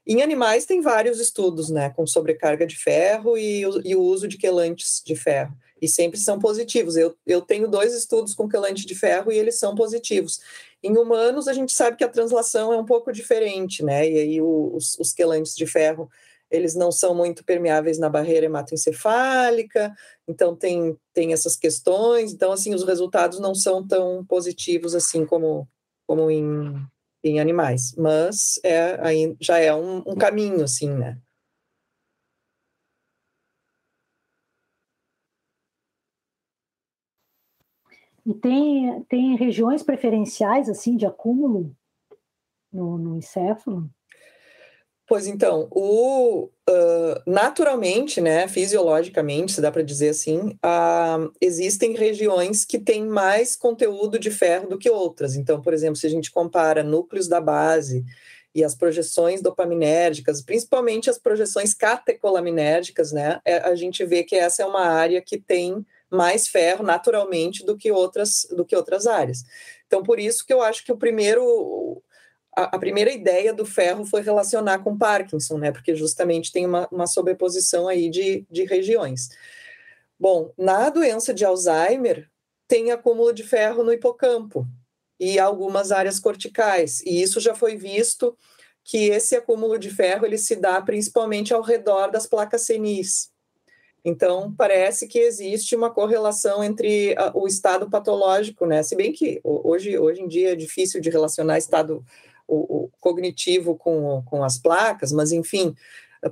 Speaker 2: Em animais tem vários estudos, né, com sobrecarga de ferro e, e o uso de quelantes de ferro, e sempre são positivos. Eu, eu tenho dois estudos com quelante de ferro e eles são positivos. Em humanos, a gente sabe que a translação é um pouco diferente, né, e aí os, os quelantes de ferro eles não são muito permeáveis na barreira hematoencefálica, então tem, tem essas questões, então assim, os resultados não são tão positivos assim como, como em, em animais, mas é, aí já é um, um caminho, assim, né?
Speaker 1: E tem, tem regiões preferenciais, assim, de acúmulo no, no encéfalo?
Speaker 2: Pois então, o, uh, naturalmente, né, fisiologicamente, se dá para dizer assim, uh, existem regiões que têm mais conteúdo de ferro do que outras. Então, por exemplo, se a gente compara núcleos da base e as projeções dopaminérgicas, principalmente as projeções catecolaminérgicas, né, é, a gente vê que essa é uma área que tem mais ferro naturalmente do que outras do que outras áreas. Então, por isso que eu acho que o primeiro a, primeira ideia do ferro foi relacionar com Parkinson, né? Porque justamente tem uma, uma sobreposição aí de, de regiões. Bom, na doença de Alzheimer, tem acúmulo de ferro no hipocampo e algumas áreas corticais. E isso já foi visto que esse acúmulo de ferro ele se dá principalmente ao redor das placas senis. Então, parece que existe uma correlação entre o estado patológico, né? Se bem que hoje, hoje em dia é difícil de relacionar estado o, o cognitivo com, com as placas, mas enfim,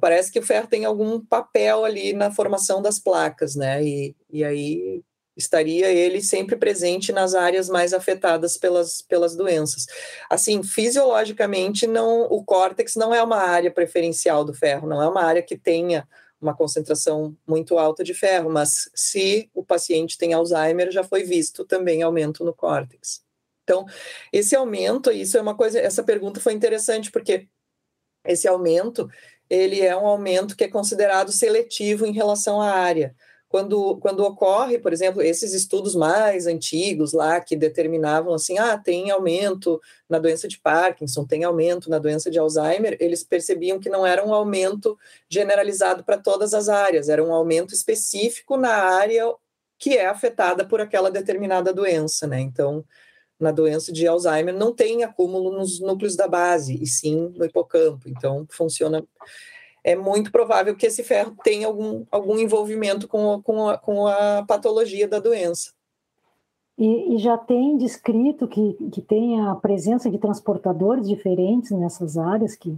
Speaker 2: parece que o ferro tem algum papel ali na formação das placas, né? E, e aí estaria ele sempre presente nas áreas mais afetadas pelas, pelas doenças. Assim, fisiologicamente, não, o córtex não é uma área preferencial do ferro, não é uma área que tenha uma concentração muito alta de ferro, mas se o paciente tem Alzheimer, já foi visto também aumento no córtex. Então, esse aumento, isso é uma coisa, essa pergunta foi interessante porque esse aumento, ele é um aumento que é considerado seletivo em relação à área. Quando, quando ocorre, por exemplo, esses estudos mais antigos lá que determinavam assim, ah, tem aumento na doença de Parkinson, tem aumento na doença de Alzheimer, eles percebiam que não era um aumento generalizado para todas as áreas, era um aumento específico na área que é afetada por aquela determinada doença, né? Então, na doença de Alzheimer não tem acúmulo nos núcleos da base, e sim no hipocampo. Então, funciona. É muito provável que esse ferro tenha algum, algum envolvimento com, com, a, com a patologia da doença.
Speaker 1: E, e, já tem descrito que, que tem a presença de transportadores diferentes nessas áreas que,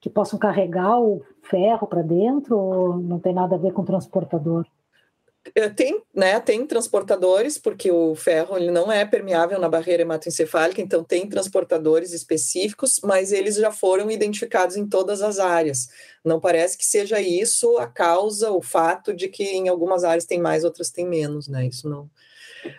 Speaker 1: que possam carregar o ferro para dentro ou não tem nada a ver com transportador?
Speaker 2: Eh, tem, né, tem transportadores, porque o ferro ele não é permeável na barreira hematoencefálica, então tem transportadores específicos, mas eles já foram identificados em todas as áreas. Não parece que seja isso a causa, o fato de que em algumas áreas tem mais, outras tem menos, né? Isso não.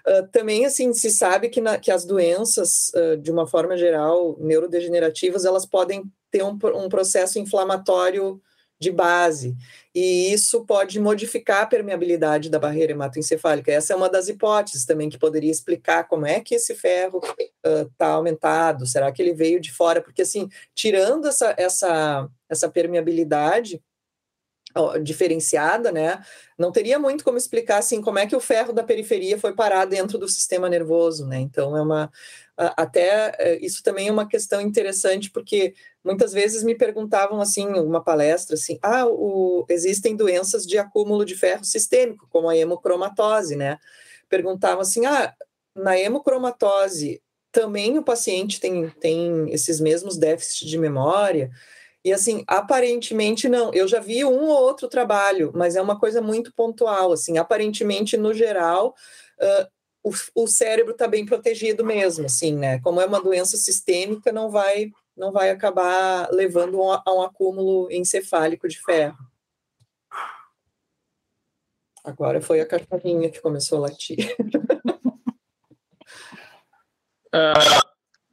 Speaker 2: Uh, também, assim, se sabe que, na, que as doenças, uh, de uma forma geral, neurodegenerativas, elas podem ter um, um processo inflamatório de base, e isso pode modificar a permeabilidade da barreira hematoencefálica. Essa é uma das hipóteses também que poderia explicar como é que esse ferro está uh, aumentado, será que ele veio de fora? Porque, assim, tirando essa, essa, essa permeabilidade, diferenciada, né? Não teria muito como explicar assim como é que o ferro da periferia foi parar dentro do sistema nervoso, né? Então é uma até é, isso também é uma questão interessante porque muitas vezes me perguntavam assim, uma palestra assim, ah, o, existem doenças de acúmulo de ferro sistêmico, como a hemocromatose, né? Perguntavam assim, ah, na hemocromatose também o paciente tem, tem esses mesmos déficits de memória? E assim, aparentemente não. Eu já vi um ou outro trabalho, mas é uma coisa muito pontual. Assim, aparentemente, no geral, uh, o, o, cérebro está bem protegido mesmo, assim, né? Como é uma doença sistêmica, não vai não vai acabar levando a um acúmulo encefálico de ferro. Agora foi a cachorrinha que começou a latir.
Speaker 3: Uh,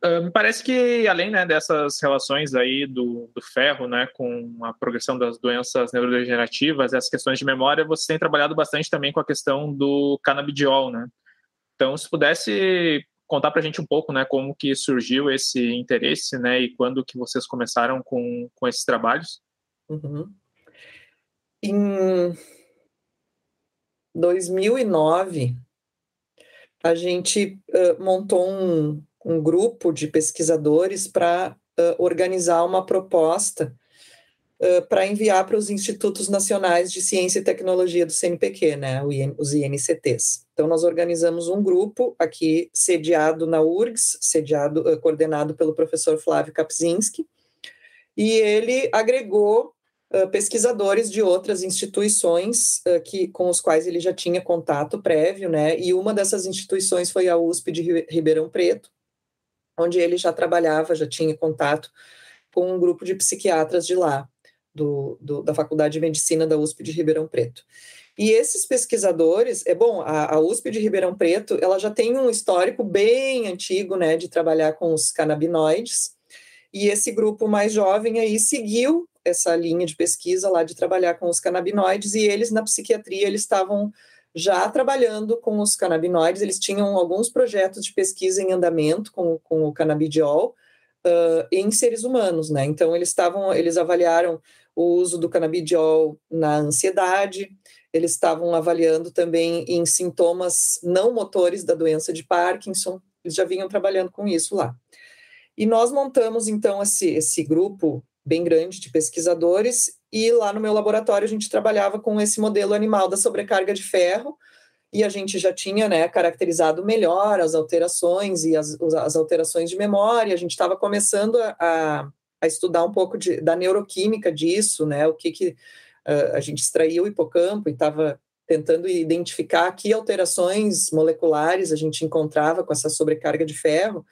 Speaker 3: me parece que, além né, dessas relações aí do, do, ferro né, com a progressão das doenças neurodegenerativas, as questões de memória, você tem trabalhado bastante também com a questão do canabidiol, né? Então, se pudesse contar para a gente um pouco, né, como que surgiu esse interesse, né, e quando que vocês começaram com, com esses trabalhos?
Speaker 2: Uhum. Em 2009, a gente uh, montou um, um, grupo de pesquisadores para uh, organizar uma proposta uh, para enviar para os Institutos Nacionais de Ciência e Tecnologia do CNPq, né, os INCTs. Então, nós organizamos um grupo aqui sediado na URGS, sediado, coordenado pelo professor Flávio Kapczynski, e ele agregou pesquisadores de outras instituições uh, que, com os quais ele já tinha contato prévio, né? E uma dessas instituições foi a USP de Ribeirão Preto, onde ele já trabalhava, já tinha contato com um grupo de psiquiatras de lá, do, do da Faculdade de Medicina da USP de Ribeirão Preto. E esses pesquisadores, é bom, a, a, USP de Ribeirão Preto, ela já tem um histórico bem antigo, né, de trabalhar com os canabinoides, e esse grupo mais jovem aí seguiu essa linha de pesquisa lá de trabalhar com os canabinoides e eles na psiquiatria eles estavam já trabalhando com os canabinoides, eles tinham alguns projetos de pesquisa em andamento com, com o canabidiol uh, em seres humanos, né? Então eles estavam, eles avaliaram o uso do canabidiol na ansiedade, eles estavam avaliando também em sintomas não motores da doença de Parkinson, eles já vinham trabalhando com isso lá. E nós montamos então esse, esse grupo bem grande de pesquisadores, e lá no meu laboratório a gente trabalhava com esse modelo animal da sobrecarga de ferro, e a gente já tinha né, caracterizado melhor as alterações e as, as alterações de memória, a gente estava começando a, a, estudar um pouco de, da neuroquímica disso, né, o que, que uh, a gente extraía o hipocampo e estava tentando identificar que alterações moleculares a gente encontrava com essa sobrecarga de ferro,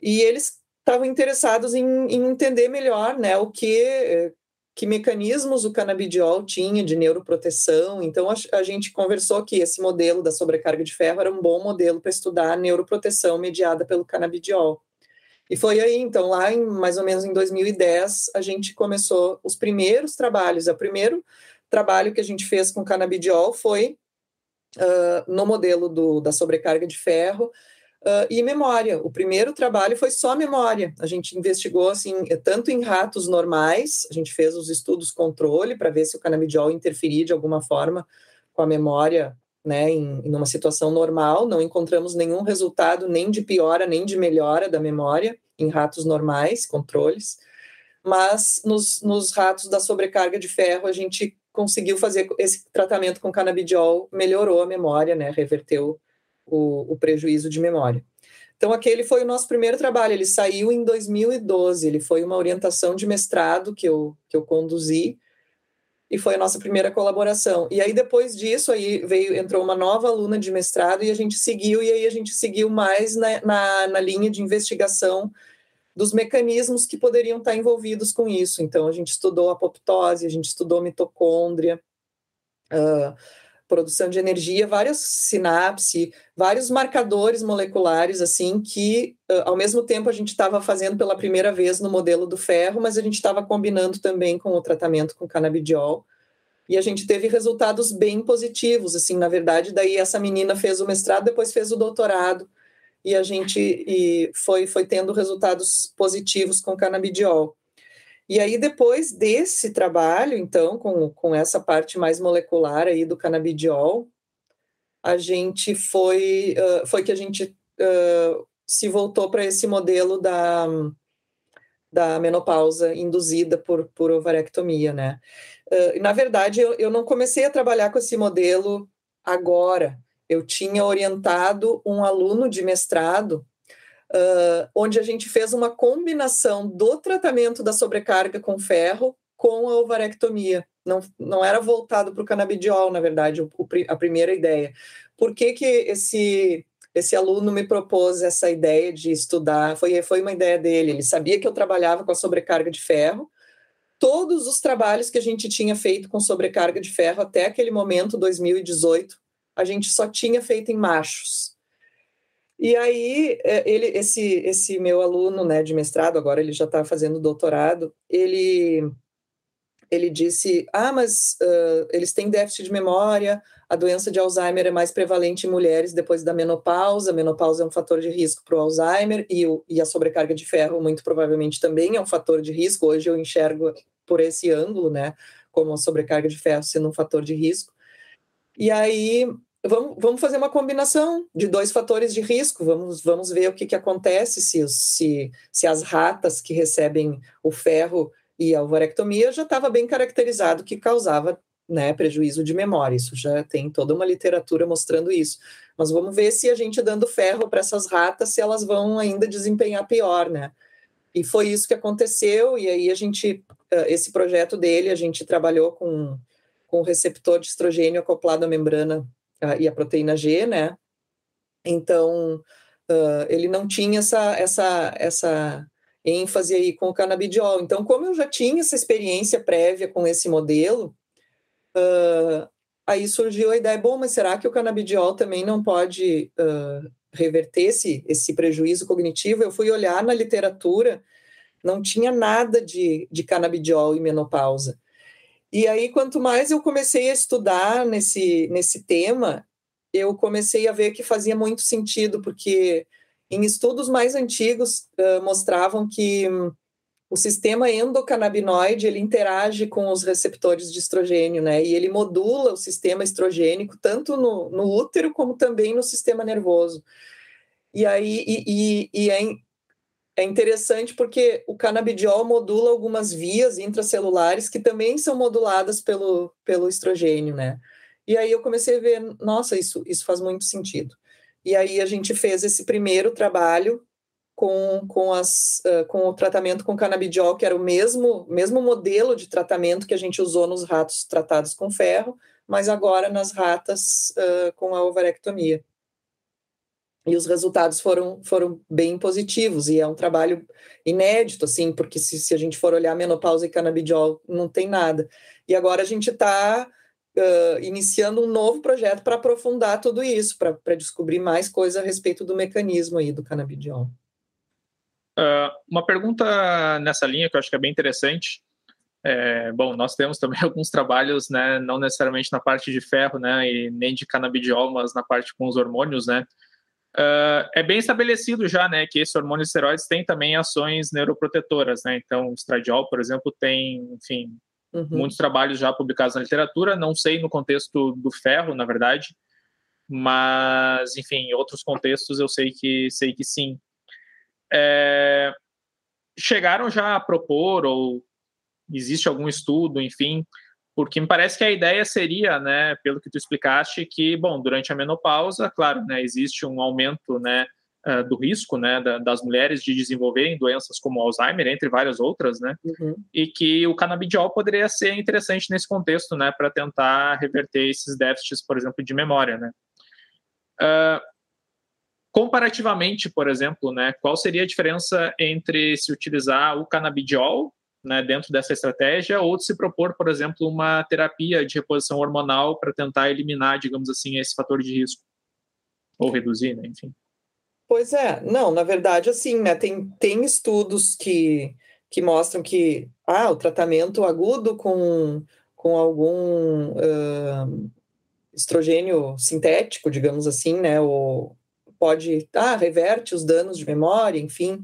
Speaker 2: e eles estavam interessados em, em, entender melhor né, o que, que mecanismos o canabidiol tinha de neuroproteção. Então, a, a gente conversou que esse modelo da sobrecarga de ferro era um bom modelo para estudar a neuroproteção mediada pelo canabidiol. E foi aí, então, lá em mais ou menos em 2010, a gente começou os primeiros trabalhos. O primeiro trabalho que a gente fez com canabidiol foi uh, no modelo do, da sobrecarga de ferro, Uh, e memória. O primeiro trabalho foi só memória. A gente investigou assim, tanto em ratos normais, a gente fez os estudos controle para ver se o canabidiol interferia de alguma forma com a memória, né, em, em uma situação normal. Não encontramos nenhum resultado nem de piora nem de melhora da memória em ratos normais, controles. Mas nos, nos ratos da sobrecarga de ferro a gente conseguiu fazer esse tratamento com canabidiol, melhorou a memória, né, reverteu o, o prejuízo de memória. Então, aquele foi o nosso primeiro trabalho. Ele saiu em 2012. Ele foi uma orientação de mestrado que eu, que eu conduzi e foi a nossa primeira colaboração. E aí, depois disso, aí veio, entrou uma nova aluna de mestrado e a gente seguiu, e aí a gente seguiu mais na, na, na linha de investigação dos mecanismos que poderiam estar envolvidos com isso. Então, a gente estudou apoptose, a gente estudou mitocôndria, uh, produção de energia, várias sinapses, vários marcadores moleculares, assim, que ao mesmo tempo a gente estava fazendo pela primeira vez no modelo do ferro, mas a gente estava combinando também com o tratamento com canabidiol. E a gente teve resultados bem positivos, assim, na verdade, daí essa menina fez o mestrado, depois fez o doutorado, e a gente e foi, foi tendo resultados positivos com canabidiol. E aí, depois desse trabalho, então, com, com essa parte mais molecular aí do canabidiol, a gente foi, uh, foi que a gente uh, se voltou para esse modelo da, da menopausa induzida por, por ovarectomia, né? Uh, na verdade, eu, eu não comecei a trabalhar com esse modelo agora. Eu tinha orientado um aluno de mestrado uh, onde a gente fez uma combinação do tratamento da sobrecarga com ferro com a ovarectomia. Não, não era voltado para o canabidiol, na verdade, o, a primeira ideia. Por que, que esse, esse aluno me propôs essa ideia de estudar? Foi, foi uma ideia dele. Ele sabia que eu trabalhava com a sobrecarga de ferro. Todos os trabalhos que a gente tinha feito com sobrecarga de ferro até aquele momento, 2018, a gente só tinha feito em machos. E aí, é, ele, esse, esse meu aluno né, de mestrado, agora ele já está fazendo doutorado, ele ele disse: Ah, mas uh, eles têm déficit de memória, a doença de Alzheimer é mais prevalente em mulheres depois da menopausa. A menopausa é um fator de risco para o Alzheimer e, o, e a sobrecarga de ferro, muito provavelmente, também é um fator de risco. Hoje eu enxergo por esse ângulo, né, como a sobrecarga de ferro sendo um fator de risco. E aí vamos, vamos fazer uma combinação de dois fatores de risco. Vamos, vamos ver o que, que acontece se, se, se as ratas que recebem o ferro e a ovarectomia já estava bem caracterizado que causava né, prejuízo de memória. Isso já tem toda uma literatura mostrando isso. Mas vamos ver se a gente dando ferro para essas ratas, se elas vão ainda desempenhar pior, né? E foi isso que aconteceu. E aí a gente, esse projeto dele, a gente trabalhou com, com receptor de estrogênio acoplado à membrana e à proteína G, né? Então ele não tinha essa essa essa ênfase aí com o canabidiol. Então, como eu já tinha essa experiência prévia com esse modelo, Uh, aí surgiu a ideia, bom, mas será que o canabidiol também não pode uh, reverter esse, esse prejuízo cognitivo? Eu fui olhar na literatura, não tinha nada de, de canabidiol e menopausa. E aí, quanto mais eu comecei a estudar nesse, nesse tema, eu comecei a ver que fazia muito sentido, porque em estudos mais antigos uh, mostravam que o sistema endocannabinoide ele interage com os receptores de estrogênio, né? E ele modula o sistema estrogênico tanto no, no útero como também no sistema nervoso. E aí e, e, e é, é interessante porque o canabidiol modula algumas vias intracelulares que também são moduladas pelo, pelo estrogênio, né? E aí eu comecei a ver, nossa, isso, isso faz muito sentido. E aí a gente fez esse primeiro trabalho com, com, as, uh, com o tratamento com canabidiol, que era o mesmo, mesmo modelo de tratamento que a gente usou nos ratos tratados com ferro, mas agora nas ratas uh, com a ovarectomia. E os resultados foram, foram bem positivos, e é um trabalho inédito, assim, porque se, se a gente for olhar menopausa e canabidiol, não tem nada. E agora a gente está uh, iniciando um novo projeto para aprofundar tudo isso, para descobrir mais coisas a respeito do mecanismo aí do canabidiol.
Speaker 3: Uh, uma pergunta nessa linha que eu acho que é bem interessante. É, bom, nós temos também alguns trabalhos, né, não necessariamente na parte de ferro, né, e nem de canabidiol, mas na parte com os hormônios, né. Uh, é bem estabelecido já, né, que esse hormônio esteroides tem também ações neuroprotetoras, né. Então, o estradiol, por exemplo, tem, enfim, uhum. muitos trabalhos já publicados na literatura. Não sei no contexto do ferro, na verdade, mas, enfim, em outros contextos eu sei que sei que sim é, chegaram já a propor, ou existe algum estudo, enfim, porque me parece que a ideia seria, né, pelo que tu explicaste, que, bom, durante a menopausa, claro, né, existe um aumento, né, uh, do risco, né, da, das mulheres de desenvolverem doenças como Alzheimer, entre várias outras, né, uhum. e que o canabidiol poderia ser interessante nesse contexto, né, para tentar reverter esses déficits, por exemplo, de memória, né. Uh, Comparativamente, por exemplo, né, qual seria a diferença entre se utilizar o canabidiol né, dentro dessa estratégia ou de se propor, por exemplo, uma terapia de reposição hormonal para tentar eliminar, digamos assim, esse fator de risco? Ou reduzir, né, enfim.
Speaker 2: Pois é, não, na verdade, assim, né, tem, tem estudos que, que mostram que ah, o tratamento agudo com, com algum uh, estrogênio sintético, digamos assim, né, ou pode, ah, reverte os danos de memória, enfim.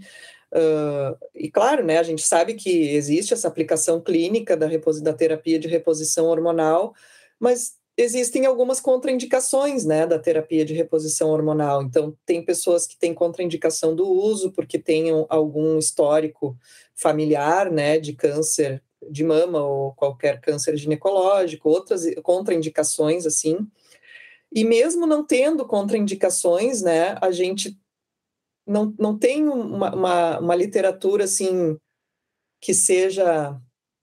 Speaker 2: Uh, e claro, né, a gente sabe que existe essa aplicação clínica da, da terapia de reposição hormonal, mas existem algumas contraindicações, né, da terapia de reposição hormonal. Então, tem pessoas que têm contraindicação do uso porque têm algum histórico familiar, né, de câncer de mama ou qualquer câncer ginecológico, outras contraindicações, assim. E mesmo não tendo contraindicações, né, a gente não, não tem uma, uma, uma literatura assim que seja,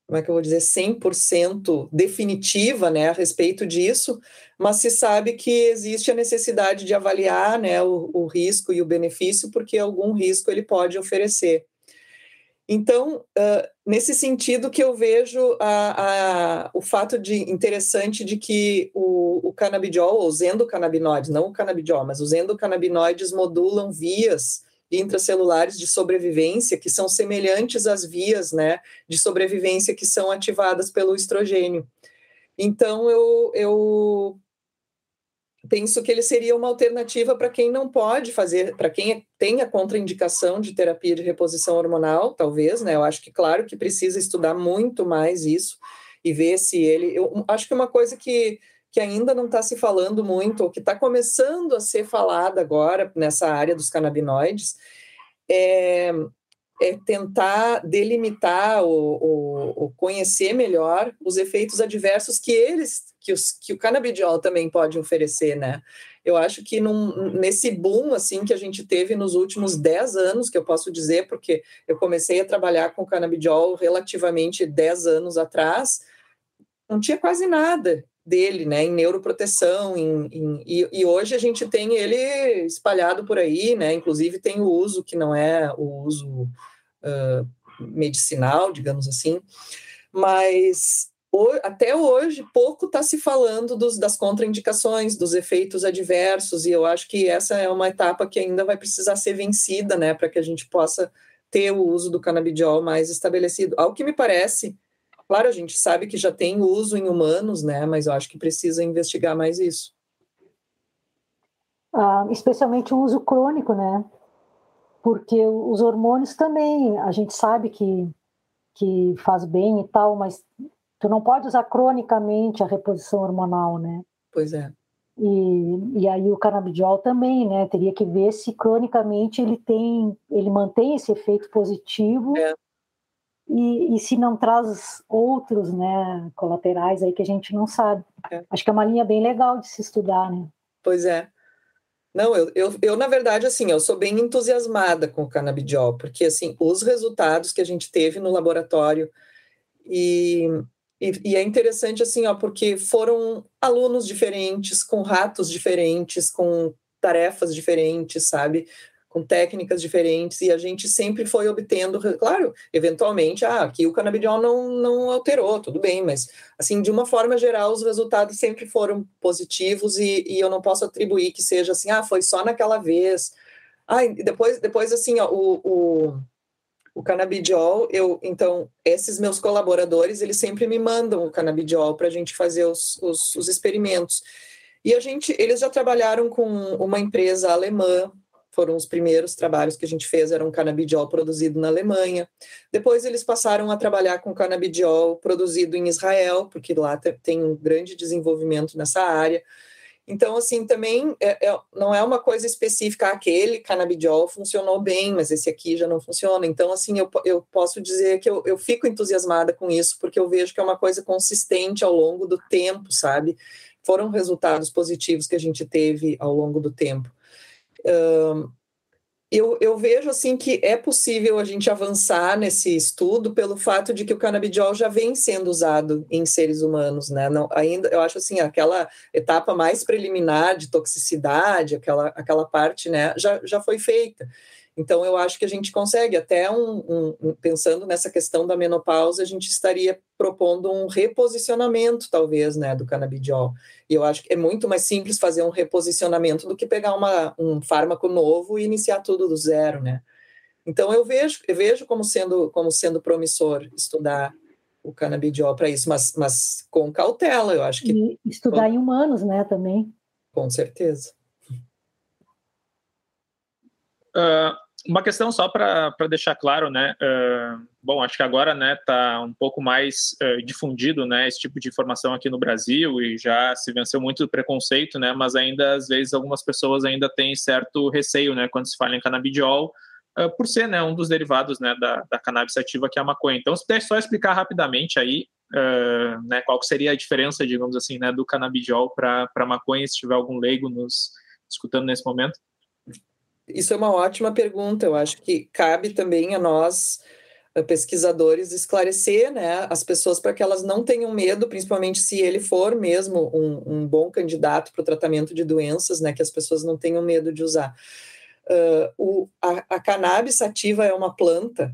Speaker 2: como é que eu vou dizer, 100% definitiva né, a respeito disso, mas se sabe que existe a necessidade de avaliar né, o, o risco e o benefício, porque algum risco ele pode oferecer. Então, uh, nesse sentido que eu vejo a, a, o fato de interessante de que o, o canabidiol, os endocannabinoides, não o canabidiol, mas os endocannabinoides modulam vias intracelulares de sobrevivência que são semelhantes às vias né, de sobrevivência que são ativadas pelo estrogênio. Então, eu, eu penso que ele seria uma alternativa para quem não pode fazer, para quem tem a contraindicação de terapia de reposição hormonal, talvez, né? Eu acho que, claro, que precisa estudar muito mais isso e ver se ele. Eu acho que uma coisa que que ainda não está se falando muito, ou que está começando a ser falada agora nessa área dos canabinoides, é, é tentar delimitar ou, ou, conhecer melhor os efeitos adversos que eles, que, os, que o canabidiol também pode oferecer, né? Eu acho que num, nesse boom assim que a gente teve nos últimos 10 anos, que eu posso dizer, porque eu comecei a trabalhar com canabidiol relativamente 10 anos atrás, não tinha quase nada dele, né, em neuroproteção, em, em, e, e, hoje a gente tem ele espalhado por aí, né, inclusive tem o uso que não é o uso uh, medicinal, digamos assim, mas até hoje pouco está se falando dos, das contraindicações, dos efeitos adversos, e eu acho que essa é uma etapa que ainda vai precisar ser vencida, né, para que a gente possa ter o uso do canabidiol mais estabelecido. Ao que me parece, Claro, a gente sabe que já tem uso em humanos, né? Mas eu acho que precisa investigar mais isso.
Speaker 1: Ah, especialmente o uso crônico, né? Porque os hormônios também, a gente sabe que, que faz bem e tal, mas tu não pode usar cronicamente a reposição hormonal, né?
Speaker 2: Pois é.
Speaker 1: E, e aí o canabidiol também, né? Teria que ver se cronicamente ele tem, ele mantém esse efeito positivo é e, e, se não traz outros né, colaterais aí que a gente não sabe. É. Acho que é uma linha bem legal de se estudar, né?
Speaker 2: Pois é. Não, eu, eu, eu, na verdade, assim, eu sou bem entusiasmada com o canabidiol, porque, assim, os resultados que a gente teve no laboratório e, e, e, é interessante, assim, ó, porque foram alunos diferentes, com ratos diferentes, com tarefas diferentes, sabe? com técnicas diferentes e a gente sempre foi obtendo, claro, eventualmente, ah, aqui o canabidiol não, não alterou, tudo bem, mas assim, de uma forma geral, os resultados sempre foram positivos e, e eu não posso atribuir que seja assim, ah, foi só naquela vez. Ah, depois, depois assim, ó, o, o, o canabidiol, eu, então, esses meus colaboradores, eles sempre me mandam o canabidiol para a gente fazer os, os, os experimentos. E a gente, eles já trabalharam com uma empresa alemã foram os primeiros trabalhos que a gente fez, era um canabidiol produzido na Alemanha. Depois eles passaram a trabalhar com canabidiol produzido em Israel, porque lá tem um grande desenvolvimento nessa área. Então, assim, também é, é, não é uma coisa específica, aquele canabidiol funcionou bem, mas esse aqui já não funciona. Então, assim, eu, eu posso dizer que eu, eu fico entusiasmada com isso, porque eu vejo que é uma coisa consistente ao longo do tempo, sabe? Foram resultados positivos que a gente teve ao longo do tempo eu, eu, vejo assim que é possível a gente avançar nesse estudo pelo fato de que o canabidiol já vem sendo usado em seres humanos, né? Não, ainda, eu acho assim, aquela etapa mais preliminar de toxicidade, aquela, aquela parte, né, já, já foi feita. Então, eu acho que a gente consegue, até um, um, um, pensando nessa questão da menopausa, a gente estaria propondo um reposicionamento, talvez, né, do canabidiol. E eu acho que é muito mais simples fazer um reposicionamento do que pegar uma, um fármaco novo e iniciar tudo do zero, né? Então, eu vejo, eu vejo como, sendo, como sendo promissor estudar o canabidiol para isso, mas, mas com cautela, eu acho que...
Speaker 1: E estudar com... em humanos, né, também.
Speaker 2: Com certeza.
Speaker 3: Uh, uma questão só para deixar claro, né? Uh, bom, acho que agora, né, tá um pouco mais uh, difundido, né, esse tipo de informação aqui no Brasil e já se venceu muito o preconceito, né? Mas ainda às vezes algumas pessoas ainda têm certo receio, né, quando se fala em canabidiol, uh, por ser, né, um dos derivados, né, da, da cannabis ativa que é a maconha. Então, se puder só explicar rapidamente aí, né, qual seria a diferença, digamos assim, né, do canabidiol para maconha, se tiver algum leigo nos escutando nesse momento.
Speaker 2: Isso é uma ótima pergunta. Eu acho que cabe também a nós, eh, pesquisadores, esclarecer né, as pessoas para que elas não tenham medo, principalmente se ele for mesmo um, um bom candidato para o tratamento de doenças, né, que as pessoas não tenham medo de usar. Uh, o, a, a cannabis sativa é uma planta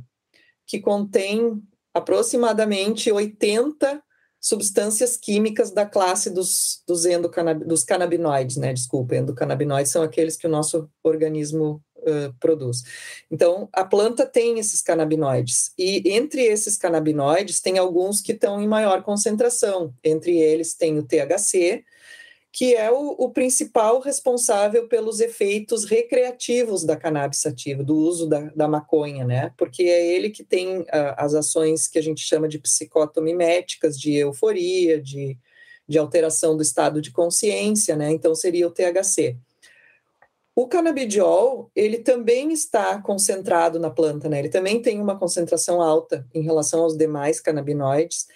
Speaker 2: que contém aproximadamente 80 substâncias químicas da classe dos, dos, endocannab, dos canabinoides, né? Desculpa, endocannabinoides são aqueles que o nosso organismo uh, produz. Então, a planta tem esses canabinoides, e entre esses canabinoides, tem alguns que estão em maior concentração. Entre eles, tem o THC, que é o, o, principal responsável pelos efeitos recreativos da cannabis sativa, do uso da, da maconha, né? Porque é ele que tem uh, as ações que a gente chama de psicotomiméticas, de euforia, de, de alteração do estado de consciência, né? Então seria o THC. O canabidiol, ele também está concentrado na planta, né? Ele também tem uma concentração alta em relação aos demais canabinoides,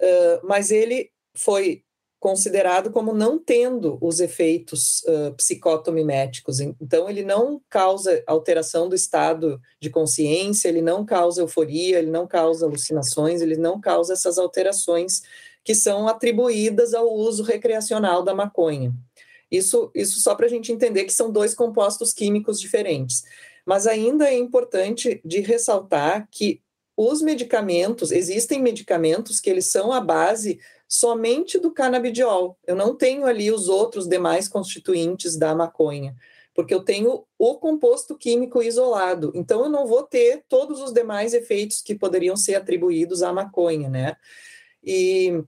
Speaker 2: uh, mas ele foi considerado como não tendo os efeitos uh, psicotomiméticos. Então, ele não causa alteração do estado de consciência, ele não causa euforia, ele não causa alucinações, ele não causa essas alterações que são atribuídas ao uso recreacional da maconha. Isso, isso só para a gente entender que são dois compostos químicos diferentes. Mas ainda é importante de ressaltar que os medicamentos, existem medicamentos que eles são a base somente do canabidiol. Eu não tenho ali os outros demais constituintes da maconha, porque eu tenho o composto químico isolado. Então eu não vou ter todos os demais efeitos que poderiam ser atribuídos à maconha, né? E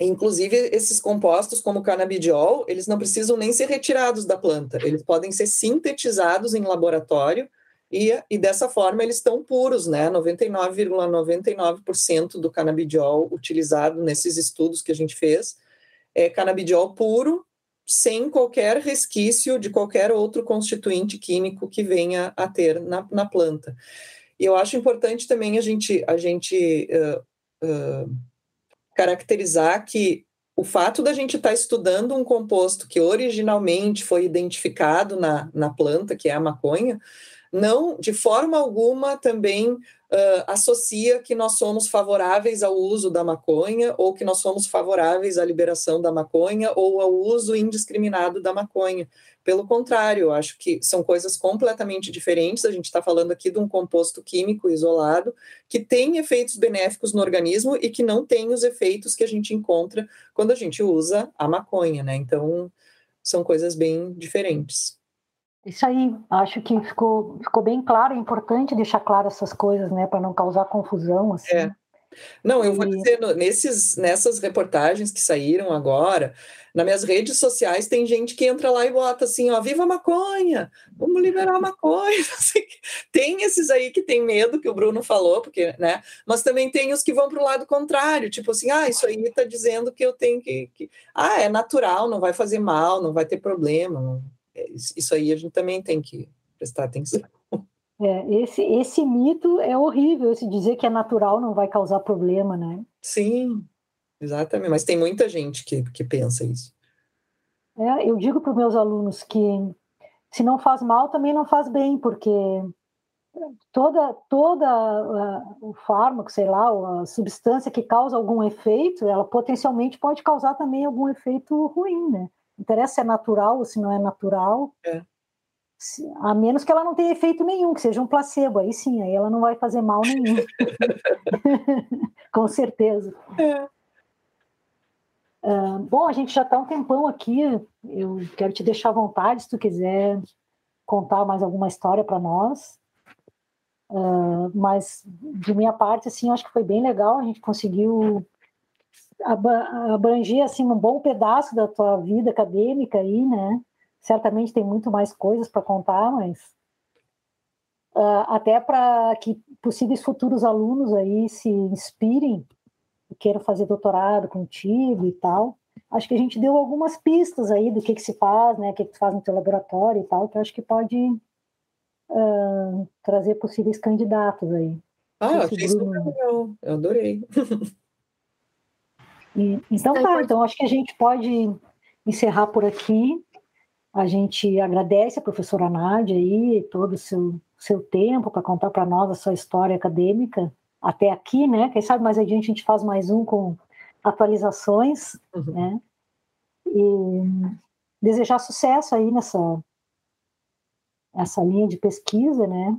Speaker 2: inclusive esses compostos como o canabidiol, eles não precisam nem ser retirados da planta, eles podem ser sintetizados em laboratório e, e dessa forma eles estão puros, né? 99,99% ,99 do canabidiol utilizado nesses estudos que a gente fez é canabidiol puro, sem qualquer resquício de qualquer outro constituinte químico que venha a ter na, na planta. E eu acho importante também a gente, a gente uh, uh, caracterizar que o fato da gente estar tá estudando um composto que originalmente foi identificado na, na planta, que é a maconha, não, de forma alguma, também uh, associa que nós somos favoráveis ao uso da maconha ou que nós somos favoráveis à liberação da maconha ou ao uso indiscriminado da maconha. Pelo contrário, eu acho que são coisas completamente diferentes. A gente está falando aqui de um composto químico isolado que tem efeitos benéficos no organismo e que não tem os efeitos que a gente encontra quando a gente usa a maconha, né? Então, são coisas bem diferentes.
Speaker 1: Isso aí, acho que ficou, ficou bem claro, é importante deixar claro essas coisas, né, para não causar confusão, assim.
Speaker 2: É. Não, eu vou dizer, nesses, nessas reportagens que saíram agora, nas minhas redes sociais tem gente que entra lá e bota assim, ó, viva a maconha, vamos liberar a maconha. tem esses aí que tem medo, que o Bruno falou, porque, né? Mas também tem os que vão para o lado contrário, tipo assim, ah, isso aí está dizendo que eu tenho que, que. Ah, é natural, não vai fazer mal, não vai ter problema. É, isso aí a gente também tem que prestar atenção.
Speaker 1: É, esse, esse mito é horrível, se dizer que é natural não vai causar problema, né?
Speaker 2: Sim, exatamente. Mas tem muita gente que, que pensa isso.
Speaker 1: É, eu digo para os meus alunos que se não faz mal, também não faz bem, porque toda toda uh, o fármaco, sei lá, a substância que causa algum efeito, ela potencialmente pode causar também algum efeito ruim, né? Interessa se é natural ou se não é natural. É. A menos que ela não tenha efeito nenhum, que seja um placebo. Aí sim, aí ela não vai fazer mal nenhum. Com certeza. É. Uh, bom, a gente já está um tempão aqui. Eu quero te deixar à vontade se tu quiser contar mais alguma história para nós. Uh, mas de minha parte, assim, acho que foi bem legal. A gente conseguiu abranger assim um bom pedaço da tua vida acadêmica aí, né? Certamente tem muito mais coisas para contar, mas uh, até para que possíveis futuros alunos aí se inspirem e queiram fazer doutorado contigo e tal. Acho que a gente deu algumas pistas aí do que que se faz, né? O que que tu faz no teu laboratório e tal, que acho que pode uh, trazer possíveis candidatos aí.
Speaker 2: Ah, eu achei super legal. Eu adorei.
Speaker 1: E, então tá, então acho que a gente pode encerrar por aqui. A gente agradece a professora Nádia aí todo o seu, seu tempo para contar para nós a sua história acadêmica até aqui, né? Quem sabe mais adiante a gente faz mais um com atualizações, uhum. né? E desejar sucesso aí nessa essa linha de pesquisa, né?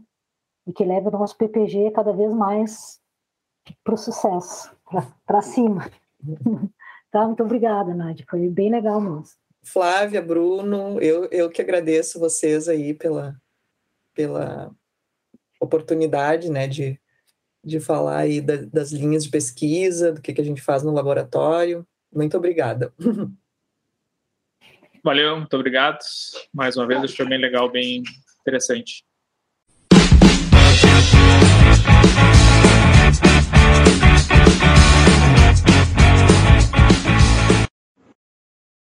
Speaker 1: E que leve o nosso PPG cada vez mais para o sucesso, para cima. tá, muito obrigada, Nádia. Foi bem legal mesmo.
Speaker 2: Flávia, Bruno, eu, eu que agradeço vocês aí pela, pela oportunidade, né, de, de falar aí da, das linhas de pesquisa, do que, que a gente faz no laboratório. Muito obrigada.
Speaker 3: Valeu, muito obrigado. Mais uma vez, foi bem legal, bem interessante.